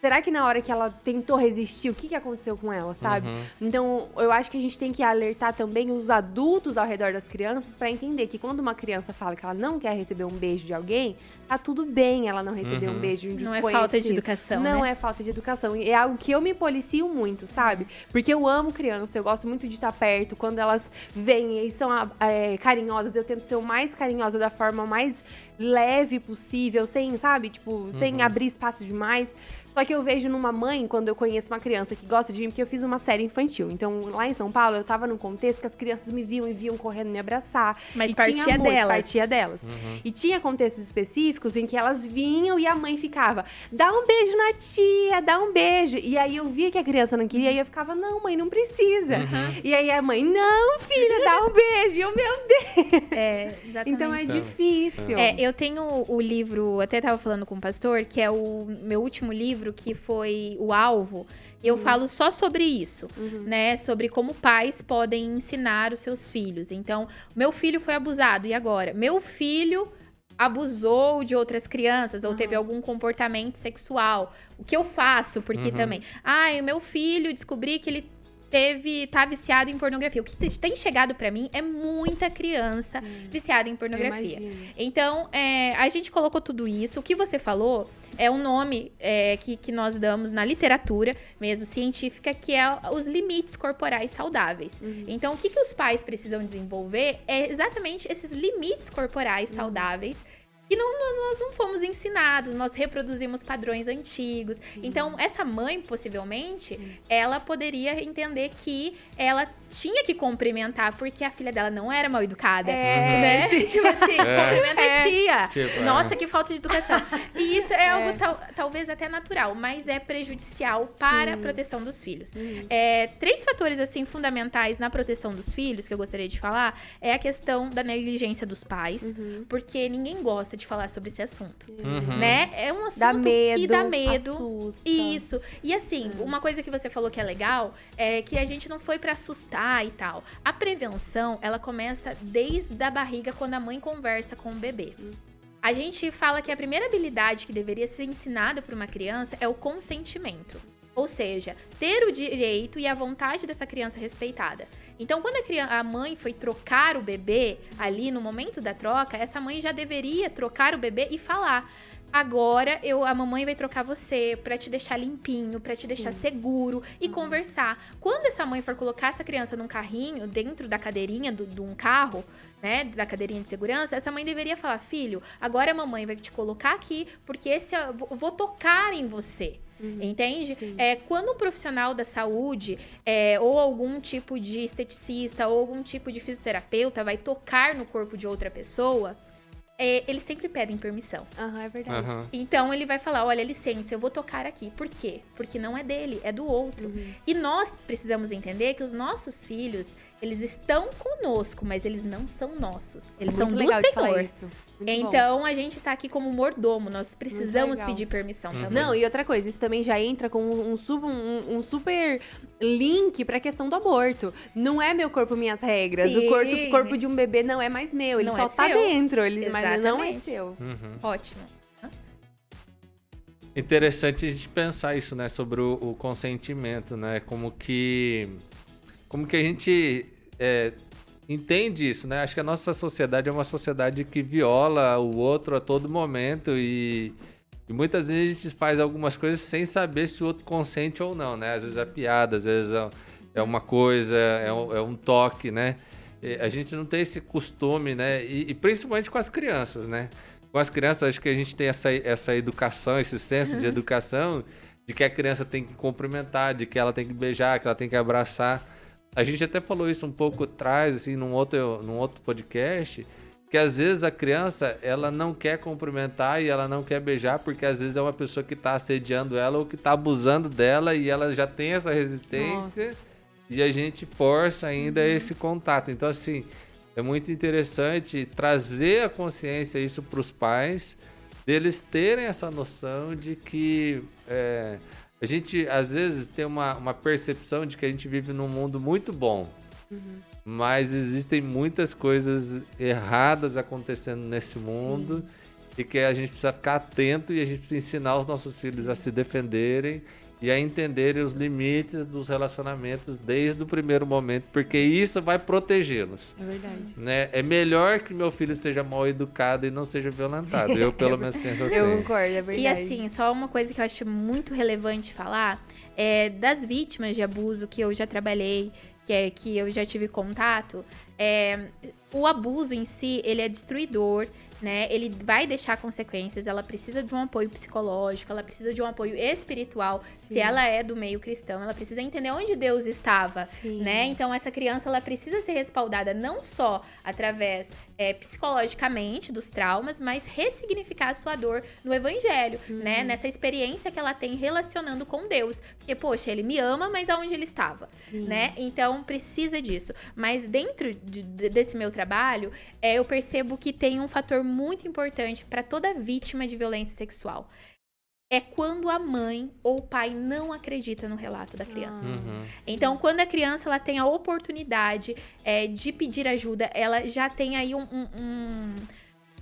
Será que na hora que ela tentou resistir, o que, que aconteceu com ela, sabe? Uhum. Então, eu acho que a gente tem que alertar também os adultos ao redor das crianças pra entender que quando uma criança fala que ela não quer receber um beijo de alguém, tá tudo bem ela não receber Uhum. um beijo de um Não é falta de educação, Não né? é falta de educação. E é algo que eu me policio muito, sabe? Porque eu amo criança, eu gosto muito de estar perto. Quando elas vêm e são ah, é, carinhosas, eu tento ser o mais carinhosa da forma mais leve possível, sem, sabe? Tipo, sem Uhum. abrir espaço demais. Só que eu vejo numa mãe, quando eu conheço uma criança que gosta de mim, porque eu fiz uma série infantil. Então, lá em São Paulo, eu tava num contexto que as crianças me viam e viam correndo me abraçar. Mas E partia tinha muito, delas. Partia delas. Uhum. E tinha contextos específicos em que elas vinham e a mãe ficava, dá um beijo na tia, dá um beijo. E aí eu via que a criança não queria e eu ficava, não, mãe, não precisa. Uhum. E aí a mãe, não, filha, dá um beijo. E eu, meu Deus. É, exatamente. Então é difícil. É, eu tenho o livro, até tava falando com o pastor, que é o meu último livro, que foi O Alvo. Eu falo só sobre isso, Uhum. né? Sobre como pais podem ensinar os seus filhos. Então, meu filho foi abusado, e agora? Meu filho abusou de outras crianças ou Uhum. teve algum comportamento sexual. O que eu faço? Porque Uhum. também, ai, o meu filho descobri que ele teve tá viciado em pornografia. O que te- tem chegado pra mim é muita criança viciada em pornografia. Então, é, a gente colocou tudo isso. O que você falou é um nome é, que, que nós damos na literatura, mesmo científica, que é os limites corporais saudáveis. Uhum. Então, o que, que os pais precisam desenvolver é exatamente esses limites corporais saudáveis. E não, não- nós não fomos ensinados, nós reproduzimos padrões antigos. Então, essa mãe, possivelmente, ela poderia entender que ela tinha que cumprimentar, porque a filha dela não era mal educada. É, Né? Tipo assim, É. cumprimenta a tia. Tipo, é. Nossa, que falta de educação. E isso é, algo tal- talvez até natural, mas é prejudicial para a proteção dos filhos. Uhum. É, três fatores assim fundamentais na proteção dos filhos que eu gostaria de falar é a questão da negligência dos pais, Uhum. porque ninguém gosta de falar sobre esse assunto, Uhum. né? É um assunto Dá medo. que dá medo. assusta. Isso. E assim, uma coisa que você falou que é legal é que a gente não foi pra assustar. Contar e tal. A prevenção, ela começa desde a barriga, quando a mãe conversa com o bebê. A gente fala que a primeira habilidade que deveria ser ensinada para uma criança é o consentimento. Ou seja, ter o direito e a vontade dessa criança respeitada. Então, quando a, criança, a, mãe foi trocar o bebê ali no momento da troca, essa mãe já deveria trocar o bebê e falar: Agora eu, a mamãe vai trocar você para te deixar limpinho, para te deixar Sim. seguro e uhum. conversar. Quando essa mãe for colocar essa criança num carrinho, dentro da cadeirinha de um carro, né, da cadeirinha de segurança, essa mãe deveria falar: filho, agora a mamãe vai te colocar aqui porque esse eu vou tocar em você. Uhum. Entende? É, quando um profissional da saúde é, ou algum tipo de esteticista ou algum tipo de fisioterapeuta vai tocar no corpo de outra pessoa, é, eles sempre pedem permissão. Aham, uhum, é verdade. Uhum. Então ele vai falar: olha, licença, eu vou tocar aqui. Por quê? Porque não é dele, é do outro. Uhum. E nós precisamos entender que os nossos filhos, eles estão conosco, mas eles não são nossos. Eles Muito são do Senhor. então bom. a gente está aqui como mordomo, nós precisamos pedir permissão uhum. também. Não, e outra coisa, isso também já entra com um, um, um super link para a questão do aborto. Não é meu corpo, minhas regras. Sim. O corpo, corpo de um bebê não é mais meu, ele não só é tá seu. dentro, ele, mas não é seu. Uhum. Ótimo. Interessante a gente pensar isso, né, sobre o, o consentimento, né, como que como que a gente é, entende isso, né? Acho que a nossa sociedade é uma sociedade que viola o outro a todo momento e, e muitas vezes a gente faz algumas coisas sem saber se o outro consente ou não, né? Às vezes é piada, às vezes é, é uma coisa, é um, é um toque, né? E a gente não tem esse costume, né? E, e, principalmente com as crianças, né? Com as crianças, acho que a gente tem essa, essa educação, esse senso de educação de que a criança tem que cumprimentar, de que ela tem que beijar, que ela tem que abraçar. A gente até falou isso um pouco atrás, assim, num outro, num outro podcast, que às vezes a criança, ela não quer cumprimentar e ela não quer beijar, porque às vezes é uma pessoa que está assediando ela ou que está abusando dela e ela já tem essa resistência Nossa. E a gente força ainda uhum. esse contato. Então, assim, é muito interessante trazer a consciência isso para os pais, deles terem essa noção de que... É, a gente, às vezes, tem uma, uma percepção de que a gente vive num mundo muito bom. Uhum. Mas existem muitas coisas erradas acontecendo nesse mundo. Sim. E que a gente precisa ficar atento e a gente precisa ensinar os nossos filhos a se defenderem e a entenderem os limites dos relacionamentos desde o primeiro momento, porque isso vai protegê-los. É verdade. Né? É melhor que meu filho seja mal educado e não seja violentado. Eu, pelo menos, penso assim. Eu concordo, é verdade. E assim, só uma coisa que eu acho muito relevante falar é das vítimas de abuso que eu já trabalhei, que, é, que eu já tive contato, é, o abuso em si, ele é destruidor, né? Ele vai deixar consequências, ela precisa de um apoio psicológico, ela precisa de um apoio espiritual. Sim. Se ela é do meio cristão, ela precisa entender onde Deus estava, Sim. né? Então essa criança ela precisa ser respaldada não só através é, psicologicamente dos traumas, mas ressignificar a sua dor no evangelho, uhum. né? Nessa experiência que ela tem relacionando com Deus. Porque, poxa, ele me ama, mas aonde ele estava, Sim. né? Então precisa disso. Mas dentro de, desse meu trabalho, é, eu percebo que tem um fator muito importante para toda vítima de violência sexual. É quando a mãe ou o pai não acredita no relato da criança. Ah. Uhum. Então, quando a criança ela tem a oportunidade é, de pedir ajuda, ela já tem aí um, um, um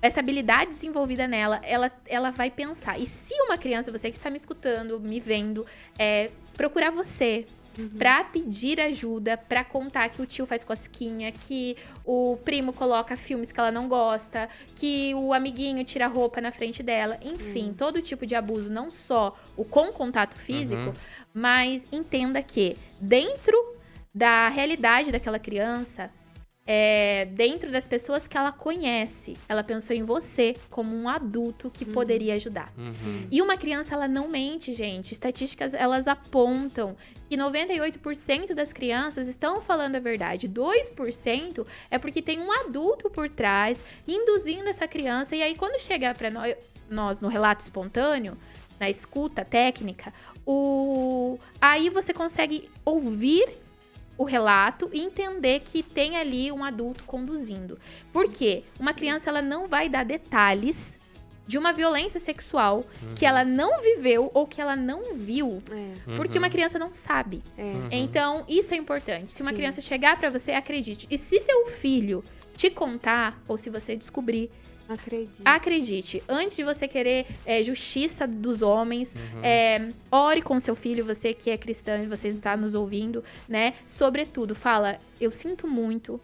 essa habilidade desenvolvida nela, ela, ela vai pensar. E se uma criança, você que está me escutando, me vendo, é, procurar você, uhum. pra pedir ajuda, pra contar que o tio faz cosquinha, que o primo coloca filmes que ela não gosta, que o amiguinho tira roupa na frente dela. Enfim, uhum. todo tipo de abuso, não só o com contato físico, uhum. mas entenda que dentro da realidade daquela criança, é, dentro das pessoas que ela conhece, ela pensou em você como um adulto que uhum. poderia ajudar. Uhum. E uma criança, ela não mente, gente. Estatísticas, elas apontam que 98% das crianças estão falando a verdade. 2% é porque tem um adulto por trás, induzindo essa criança. E aí, quando chegar para nós, nós no relato espontâneo, na escuta técnica, o... aí você consegue ouvir o relato e entender que tem ali um adulto conduzindo. Por quê? Uma criança ela não vai dar detalhes de uma violência sexual que ela não viveu ou que ela não viu, É, porque Uhum. uma criança não sabe. é. Uhum. Então, isso é importante. Se uma Sim. criança chegar pra você, acredite. E se teu filho te contar, ou se você descobrir, Acredito. acredite. Antes de você querer é, justiça dos homens, Uhum. é, ore com seu filho, você que é cristão e você está nos ouvindo, né? Sobretudo, fala, eu sinto muito.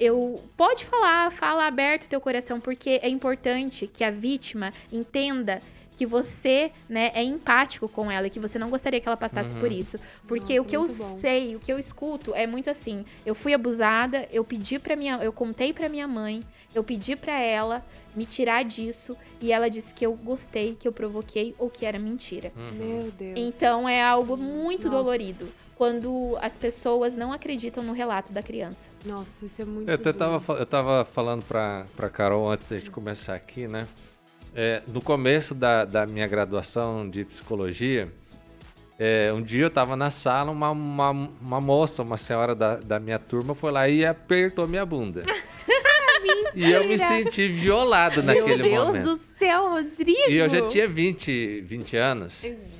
Eu pode falar, fala aberto teu coração, porque é importante que a vítima entenda que você, né, é empático com ela e que você não gostaria que ela passasse Uhum. por isso. Porque Nossa, o que eu bom. sei, o que eu escuto é muito assim, eu fui abusada, eu pedi para minha, eu contei para minha mãe, eu pedi para ela me tirar disso e ela disse que eu gostei, que eu provoquei ou que era mentira. Uhum. Meu Deus. Então é algo muito Nossa. dolorido quando as pessoas não acreditam no relato da criança. Nossa, isso é muito Eu até tava, eu tava falando pra, pra Carol antes da gente começar aqui, né? É, no começo da, da minha graduação de psicologia, é, um dia eu tava na sala, uma, uma, uma moça, uma senhora da, da minha turma, foi lá e apertou minha bunda. e eu me senti violado naquele Meu Deus momento. do céu, Rodrigo! E eu já tinha 20, 20 anos. Gente.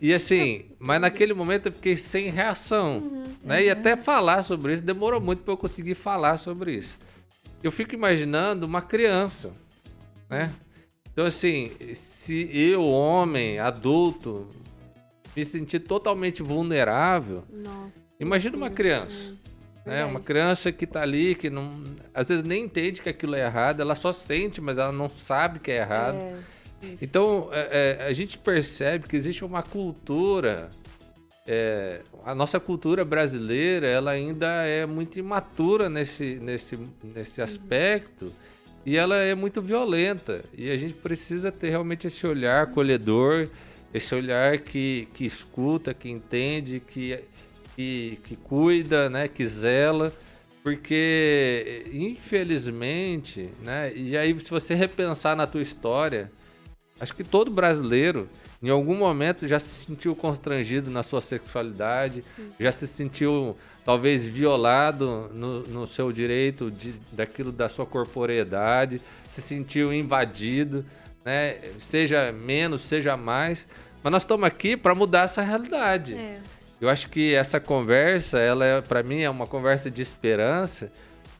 E assim, mas naquele momento eu fiquei sem reação. Né? E até falar sobre isso demorou muito para eu conseguir falar sobre isso. Eu fico imaginando uma criança, né? Então assim, se eu, homem, adulto, me sentir totalmente vulnerável, Nossa. imagina uma criança. Né? Uma criança que tá ali, que não, às vezes nem entende que aquilo é errado, ela só sente, mas ela não sabe que é errado. É. Então, é, é, a gente percebe que existe uma cultura. é, a nossa cultura brasileira ela ainda é muito imatura nesse, nesse, nesse aspecto e ela é muito violenta. E a gente precisa ter realmente esse olhar acolhedor, esse olhar que, que escuta, que entende, que, que, que cuida, né, que zela. Porque, infelizmente, né, e aí se você repensar na tua história, Acho que todo brasileiro, em algum momento, já se sentiu constrangido na sua sexualidade, já se sentiu talvez violado no, no seu direito de, daquilo da sua corporeidade, se sentiu invadido, né? Seja menos, seja mais. Mas nós estamos aqui para mudar essa realidade. É. Eu acho que essa conversa, ela é, para mim, é uma conversa de esperança,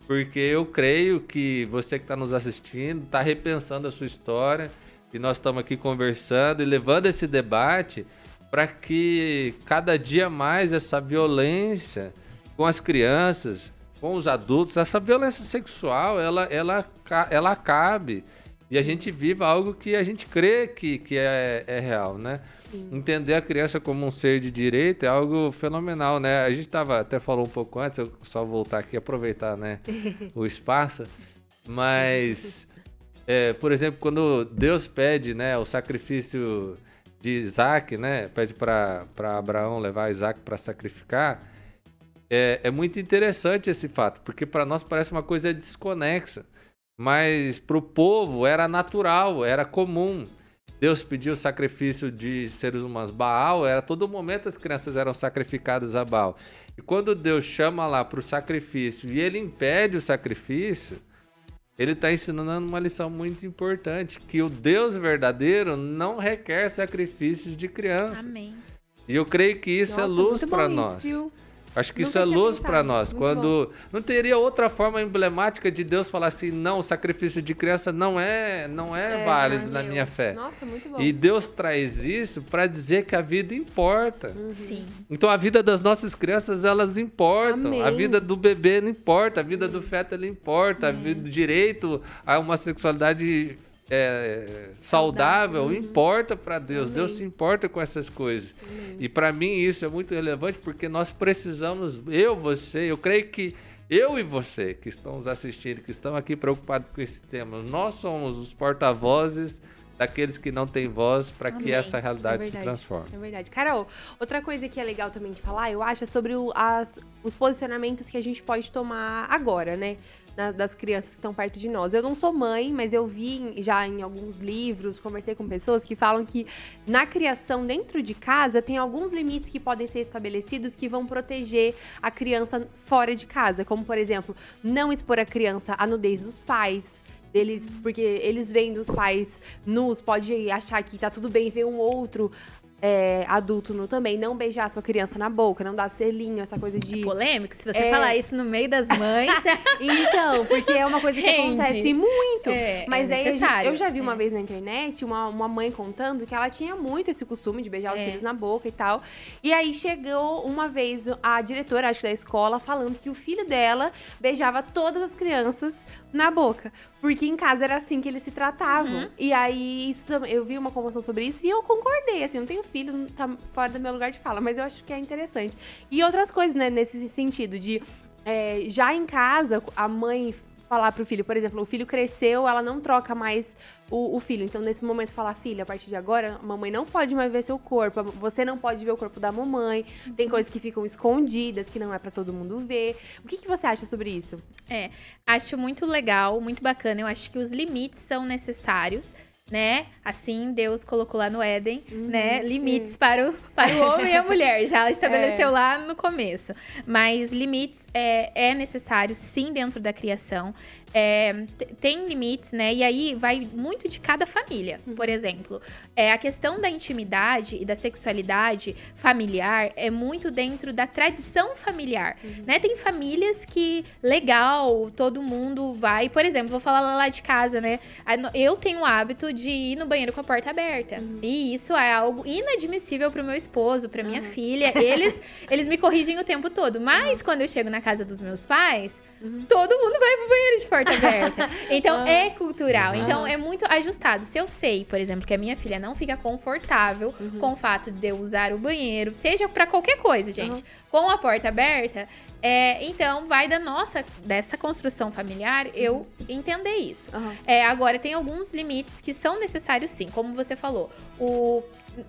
porque eu creio que você que está nos assistindo está repensando a sua história e nós estamos aqui conversando e levando esse debate para que cada dia mais essa violência com as crianças, com os adultos, essa violência sexual, ela, ela, ela acabe e a gente viva algo que a gente crê que, que é, é real, né? Sim. Entender a criança como um ser de direito é algo fenomenal, né? A gente tava, até falou um pouco antes, eu só voltar aqui aproveitar, né, o espaço. Mas, é, por exemplo, quando Deus pede, né, o sacrifício de Isaac, né, pede para Abraão levar Isaac para sacrificar, é, é muito interessante esse fato, porque para nós parece uma coisa desconexa, mas para o povo era natural, era comum. Deus pediu o sacrifício de seres humanos. Baal, era todo momento as crianças eram sacrificadas a Baal. E quando Deus chama lá para o sacrifício e ele impede o sacrifício, ele está ensinando uma lição muito importante: que o Deus verdadeiro não requer sacrifícios de crianças. Amém. E eu creio que isso é Nossa, luz muito bom para nós. Acho que Nunca isso é luz para nós. Muito Quando não teria outra forma emblemática de Deus falar assim, não, o sacrifício de criança não é, não é, válido na meu. minha fé. Nossa, muito bom. E Deus traz isso para dizer que a vida importa. Uhum. Sim. Então a vida das nossas crianças elas importam. Amém. A vida do bebê não importa, a vida do feto ele importa, a vida do direito a uma sexualidade é, saudável, Saudável. Importa para Deus. Amém. Deus se importa com essas coisas. Amém. E para mim isso é muito relevante porque nós precisamos, eu, você, eu creio que eu e você que estão nos assistindo, que estão aqui preocupados com esse tema, nós somos os porta-vozes daqueles que não têm voz para que essa realidade É se verdade. transforme. É verdade. Carol, outra coisa que é legal também de falar, eu acho, é sobre o- as- os posicionamentos que a gente pode tomar agora, né? Na- das crianças que estão perto de nós. Eu não sou mãe, mas eu vi já em alguns livros, conversei com pessoas que falam que na criação dentro de casa tem alguns limites que podem ser estabelecidos que vão proteger a criança fora de casa. Como, por exemplo, não expor a criança à nudez dos pais. Deles, porque eles vendo os pais nus, pode achar que tá tudo bem ver um outro é, adulto nu também, não beijar sua criança na boca, não dar selinho, essa coisa de. É polêmico, se você É. falar isso no meio das mães, Então, porque é uma coisa que Rende. acontece muito. é, Mas é aí necessário. eu já vi uma É. vez na internet uma, uma mãe contando que ela tinha muito esse costume de beijar os É. filhos na boca e tal. E aí chegou uma vez a diretora, acho que da escola, falando que o filho dela beijava todas as crianças na boca. Porque em casa era assim que eles se tratavam. Uhum. E aí, isso eu vi uma conversação sobre isso e eu concordei. Assim, não tenho filho, não tá fora do meu lugar de fala, mas eu acho que é interessante. E outras coisas, né, nesse sentido, de é, já em casa, a mãe falar pro filho, por exemplo, o filho cresceu, ela não troca mais o, o filho. Então, nesse momento, falar, filha, a partir de agora, a mamãe não pode mais ver seu corpo, você não pode ver o corpo da mamãe, tem coisas que ficam escondidas, que não é pra todo mundo ver. O que, que você acha sobre isso? Acho muito legal, muito bacana. Eu acho que os limites são necessários, né? Assim Deus colocou lá no Éden, né? Uhum, Limites para o, para o homem e a mulher. Já estabeleceu É. lá no começo. Mas limites é, é necessário, sim, dentro da criação. É, tem limites, né? E aí vai muito de cada família. Uhum. Por exemplo, é, a questão da intimidade e da sexualidade familiar é muito dentro da tradição familiar, Uhum. né? Tem famílias que, legal, todo mundo vai. Por exemplo, vou falar lá de casa, né? Eu tenho o hábito de ir no banheiro com a porta aberta. Uhum. E isso é algo inadmissível pro meu esposo, pra minha Uhum. filha. Eles, eles me corrigem o tempo todo. Mas quando eu chego na casa dos meus pais, Uhum. todo mundo vai pro banheiro de porta aberta. Então Ah. é cultural. Uhum. Então é muito ajustado. Se eu sei, por exemplo, que a minha filha não fica confortável Uhum. com o fato de eu usar o banheiro, seja pra qualquer coisa, gente, Uhum. com a porta aberta, é, então vai da nossa, dessa construção familiar, eu entender isso. Aham. É, agora, tem alguns limites que são necessários sim, como você falou. O-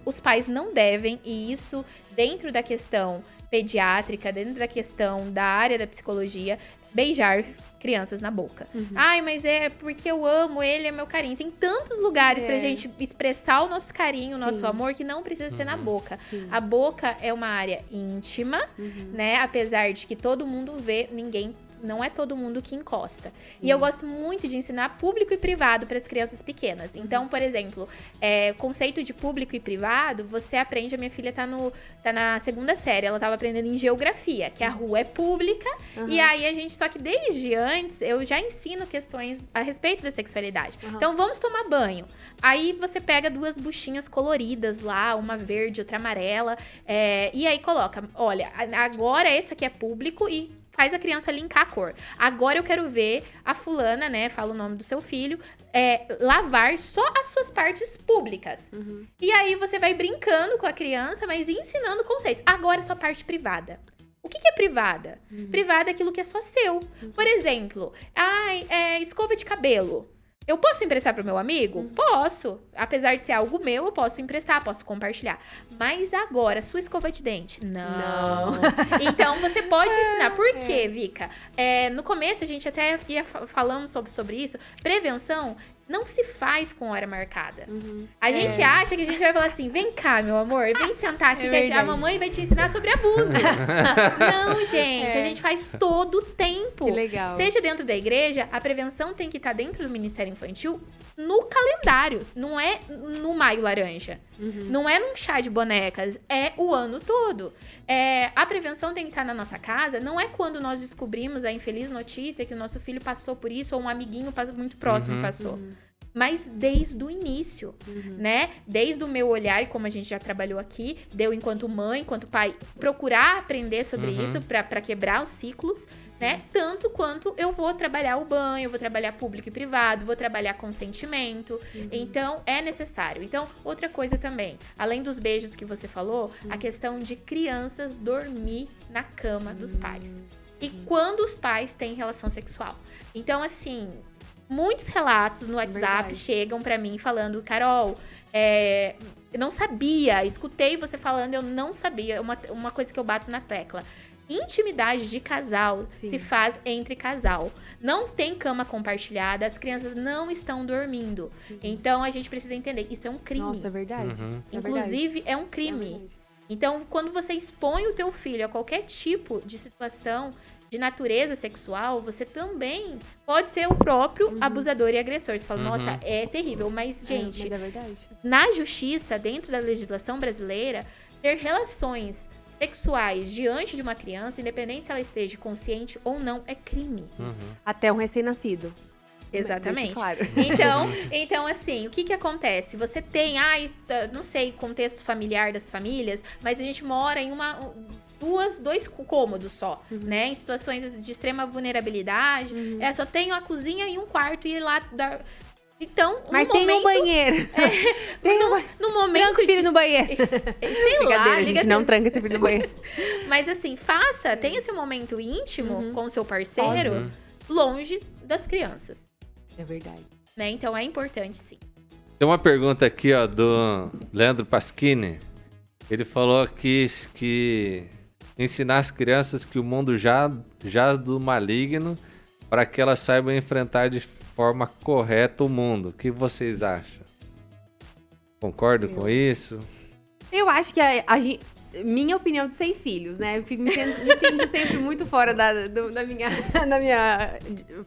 os pais não devem, e isso dentro da questão pediátrica, dentro da questão da área da psicologia, beijar crianças na boca. Uhum. Ai, mas é porque eu amo ele, é meu carinho. Tem tantos lugares pra É. gente expressar o nosso carinho, o nosso Sim. amor, que não precisa ser na Uhum. boca. Sim. A boca é uma área íntima, Uhum. né? Apesar de que todo mundo vê, ninguém. Não é todo mundo que encosta. E eu gosto muito de ensinar público e privado para as crianças pequenas. Então, por exemplo, é, conceito de público e privado, você aprende. A minha filha tá, no, tá na segunda série, ela tava aprendendo em geografia, que a rua é pública. Aham. E aí a gente, só que desde antes, eu já ensino questões a respeito da sexualidade. Aham. Então vamos tomar banho. Aí você pega duas buchinhas coloridas lá, uma verde, outra amarela, é, e aí coloca: olha, agora esse aqui é público e faz a criança linkar a cor. Agora eu quero ver a fulana, né? Fala o nome do seu filho, é, lavar só as suas partes públicas. Uhum. E aí você vai brincando com a criança, mas ensinando o conceito. Agora é sua parte privada. O que, que é privada? Uhum. Privada é aquilo que é só seu. Por exemplo, ai, é, escova de cabelo. Eu posso emprestar pro meu amigo? Uhum. Posso. Apesar de ser algo meu, eu posso emprestar, posso compartilhar. Mas agora, sua escova de dente? Não. Então você pode ensinar. Por quê, Vika? É, no começo a gente até ia fa- falando sobre, sobre isso. Prevenção não se faz com hora marcada. Uhum. A gente acha que a gente vai falar assim: vem cá, meu amor, vem sentar aqui É que a- mamãe vai te ensinar sobre abuso. não, gente, É. a gente faz todo o tempo. Que legal. Seja dentro da igreja, a prevenção tem que estar dentro do Ministério Infantil no calendário, não é no maio laranja. Uhum. Não é num chá de bonecas, é o ano todo. É, a prevenção tem que estar na nossa casa, não é quando nós descobrimos a infeliz notícia que o nosso filho passou por isso ou um amiguinho passou- muito próximo Uhum. passou. Uhum. Mas desde o início, Uhum. né? Desde o meu olhar, e como a gente já trabalhou aqui, deu enquanto mãe, enquanto pai, procurar aprender sobre Uhum. isso pra quebrar os ciclos, né? Tanto quanto eu vou trabalhar o banho, eu vou trabalhar público e privado, vou trabalhar consentimento. Uhum. Então, é necessário. Então, outra coisa também, além dos beijos que você falou, Uhum. a questão de crianças dormir na cama dos Uhum. pais. E quando os pais têm relação sexual. Então, assim, muitos relatos no WhatsApp Verdade. chegam pra mim falando, Carol, é, eu não sabia, escutei você falando, eu não sabia. É Uma, uma coisa que eu bato na tecla. Intimidade de casal Sim. se faz entre casal. Não tem cama compartilhada, as crianças não estão dormindo. Sim. Então a gente precisa entender, isso é um crime. Nossa, é verdade. Uhum. é Inclusive, é um crime. É. Então, quando você expõe o teu filho a qualquer tipo de situação, de natureza sexual, você também pode ser o próprio Uhum. abusador e agressor. Você fala, Uhum. nossa, é terrível. Mas, gente, É, mas é verdade. na justiça, dentro da legislação brasileira, ter relações sexuais diante de uma criança, independente se ela esteja consciente ou não, é crime. Uhum. Até um recém-nascido. Exatamente. Claro. Então, então assim, o que que acontece? Você tem, ai, tá, não sei, contexto familiar das famílias, mas a gente mora em uma duas, dois cômodos só, Uhum. né? Em situações de extrema vulnerabilidade, Uhum. é só tenho a cozinha e um quarto e lá dar então, Mas no tem um momento, banheiro. tem um banheiro. no momento Tranca o filho de, no banheiro. sei lá, liga gente. Não tranca esse filho no banheiro. Mas assim, faça, tenha seu momento íntimo Uhum. com o seu parceiro, longe das crianças, É verdade. né? Então é importante sim. Tem uma pergunta aqui, ó, do Leandro Pasquini. Ele falou aqui que ensinar as crianças que o mundo já jaz do maligno para que elas saibam enfrentar de forma correta o mundo. O que vocês acham? Concordo com isso? Eu acho que a, a gente. Minha opinião de sem filhos, né? Eu fico me, sendo- me sinto sempre muito fora da, do- da minha, da minha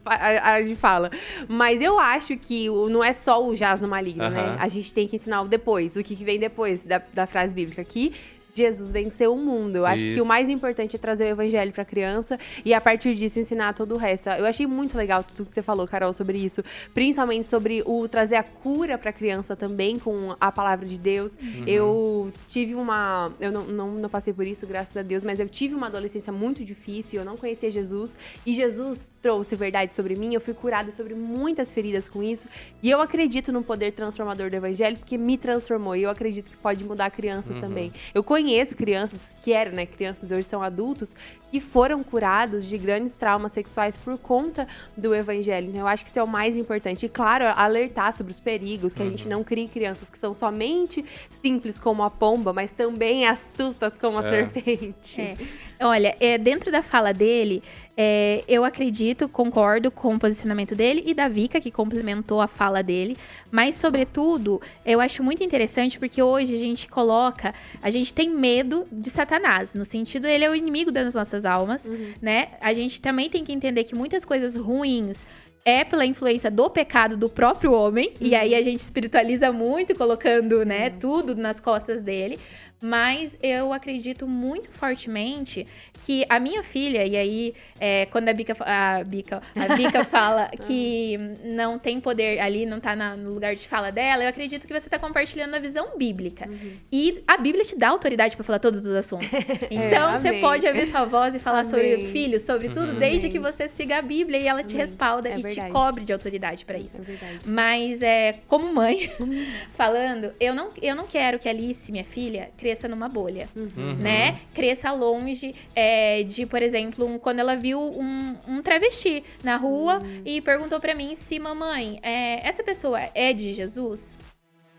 área de fala. Mas eu acho que não é só o jazz no maligno, né? Aham. A gente tem que ensinar o depois, o que, que vem depois da, da frase bíblica aqui. Jesus venceu o mundo. Eu acho que Isso. o mais importante é trazer o evangelho pra criança e a partir disso ensinar todo o resto. Eu achei muito legal tudo que você falou, Carol, sobre isso, principalmente sobre o trazer a cura pra criança também com a palavra de Deus. Uhum. Eu tive uma. Eu não, não, não passei por isso, graças a Deus, mas eu tive uma adolescência muito difícil. Eu não conhecia Jesus. E Jesus trouxe verdade sobre mim. Eu fui curada sobre muitas feridas com isso. E eu acredito no poder transformador do evangelho, porque me transformou. E eu acredito que pode mudar crianças Uhum. também. Eu conheço crianças que eram, né? Crianças hoje são adultos que foram curados de grandes traumas sexuais por conta do evangelho. Então, eu acho que isso é o mais importante. E, claro, alertar sobre os perigos, que a gente não crie crianças que são somente simples como a pomba, mas também astutas como a É. serpente. É. Olha, é, dentro da fala dele, é, eu acredito, concordo com o posicionamento dele e da Vika, que complementou a fala dele. Mas, sobretudo, eu acho muito interessante porque hoje a gente coloca, a gente tem medo de Satanás, no sentido ele é o inimigo das nossas almas, Uhum. né? A gente também tem que entender que muitas coisas ruins é pela influência do pecado do próprio homem, e aí a gente espiritualiza muito, colocando, né, tudo nas costas dele. Mas eu acredito muito fortemente que a minha filha, e aí, é, quando a Bica, a Bica, a Bica fala que não tem poder ali, não tá na- no lugar de fala dela, eu acredito que você tá compartilhando a visão bíblica. Uhum. E a Bíblia te dá autoridade pra falar todos os assuntos. Então, você amém. pode abrir sua voz e falar sobre Amém. filhos, sobre tudo, Uhum. desde Amém. que você siga a Bíblia e ela te Amém. respalda É e te verdade. cobre de autoridade pra isso. É verdade. Mas é, como mãe, falando, eu não, eu não quero que a Alice, minha filha, cresça numa bolha, Uhum. né? Cresça longe é, de, por exemplo, um- quando ela viu um, um travesti na rua Hum. e perguntou pra mim se, mamãe, é, essa pessoa é de Jesus?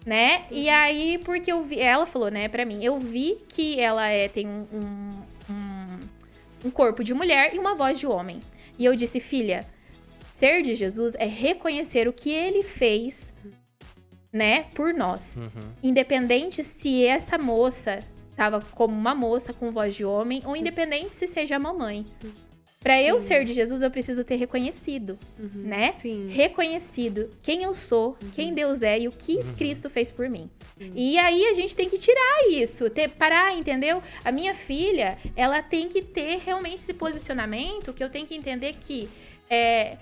Né? E Uhum. aí, porque eu vi, ela falou, né, pra mim, eu vi que ela é, tem um, um- um corpo de mulher e uma voz de homem. E eu disse, filha, ser de Jesus é reconhecer o que ele fez, né, por nós. Uhum. Independente se essa moça tava como uma moça com voz de homem, ou independente se seja a mamãe. Pra eu Sim. ser de Jesus, eu preciso ter reconhecido, Uhum. né? Sim. Reconhecido quem eu sou, quem Deus é e o que Uhum. Cristo fez por mim. Sim. E aí a gente tem que tirar isso, ter, parar, entendeu? A minha filha, ela tem que ter realmente esse posicionamento que eu tenho que entender que é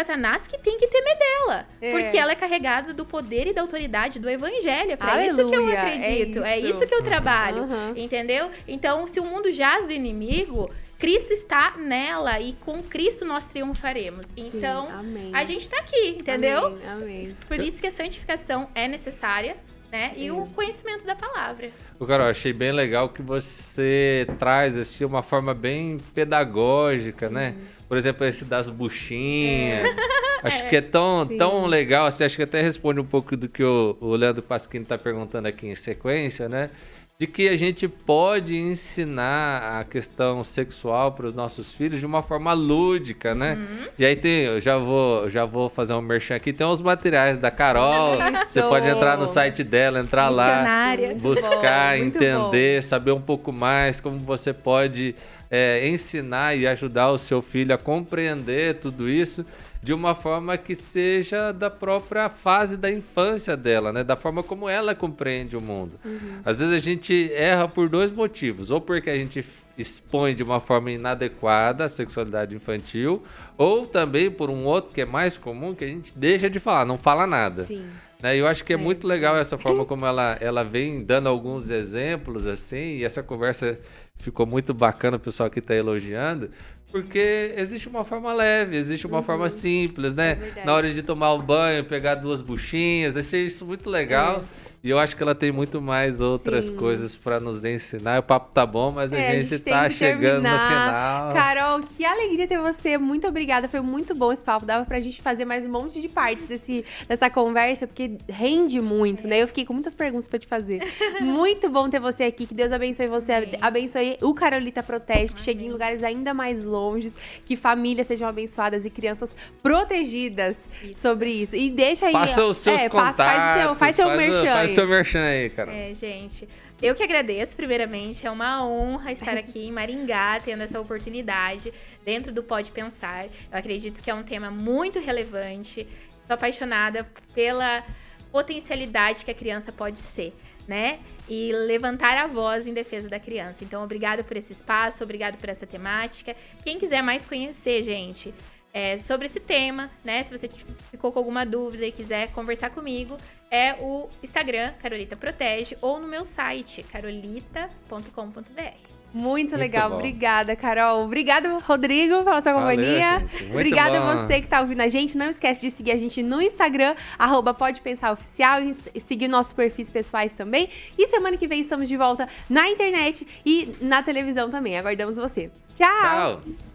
Satanás que tem que temer dela. É. Porque ela é carregada do poder e da autoridade do evangelho. É pra isso que eu é acredito. É isso, isso. que eu trabalho. Aham. Entendeu? Então, se o mundo jaz do inimigo, Cristo está nela e com Cristo nós triunfaremos. Então, Sim, a gente tá aqui, entendeu? Amém, amém. Por isso que a santificação é necessária, né? E o conhecimento da palavra. Ô, Carol, achei bem legal que você traz assim uma forma bem pedagógica, né? Por exemplo, esse das buchinhas. Acho que é tão, Sim. tão legal, assim, acho que até responde um pouco do que o, o Leandro Pasquini está perguntando aqui em sequência, né? De que a gente pode ensinar a questão sexual para os nossos filhos de uma forma lúdica, né? Uhum. E aí tem, eu já vou, já vou fazer um merchan aqui, tem os materiais da Carol. Você pode entrar no site dela, entrar lá buscar, bom, entender, saber um pouco mais como você pode é, ensinar e ajudar o seu filho a compreender tudo isso de uma forma que seja da própria fase da infância dela, né? Da forma como ela compreende o mundo. Uhum. Às vezes a gente erra por dois motivos, ou porque a gente expõe de uma forma inadequada a sexualidade infantil, ou também por um outro que é mais comum, que a gente deixa de falar, não fala nada. Sim. Né? Eu acho que é, é, muito legal essa forma como ela, ela vem dando alguns exemplos, assim, e essa conversa ficou muito bacana, o pessoal que está elogiando, porque existe uma forma leve, existe uma uhum. forma simples, né? É Na hora de tomar o banho, pegar duas buchinhas, achei isso muito legal. É. E eu acho que ela tem muito mais outras Sim. coisas para nos ensinar. O papo tá bom, mas é, a gente, a gente tá chegando terminar. no final. Carol, que alegria ter você. Muito obrigada. Foi muito bom esse papo. Dava pra gente fazer mais um monte de partes desse, dessa conversa, porque rende muito, né? Eu fiquei com muitas perguntas para te fazer. muito bom ter você aqui. Que Deus abençoe você. Amém. Abençoe o Carolita Protege, que chegue em lugares ainda mais longes, que famílias sejam abençoadas e crianças protegidas isso. sobre isso. E deixa aí. Passa os seus é, contatos. Passa, faz seu, faz seu faz merchan seu merchan aí, cara. É, gente. Eu que agradeço, primeiramente. É uma honra estar aqui em Maringá, tendo essa oportunidade dentro do Pode Pensar. Eu acredito que é um tema muito relevante. Estou apaixonada pela potencialidade que a criança pode ser, né? E levantar a voz em defesa da criança. Então, obrigado por esse espaço, obrigado por essa temática. Quem quiser mais conhecer, gente, é, sobre esse tema, né? Se você ficou com alguma dúvida e quiser conversar comigo, é o Instagram Carolita Protege ou no meu site carolita.com.br. Muito, legal, obrigada, Carol. Obrigada, Rodrigo, pela sua companhia. Obrigada a você que está ouvindo a gente. Não esquece de seguir a gente no Instagram, arroba Pode Pensar Oficial, e seguir nossos perfis pessoais também. E semana que vem estamos de volta na internet e na televisão também. Aguardamos você. Tchau! Tchau!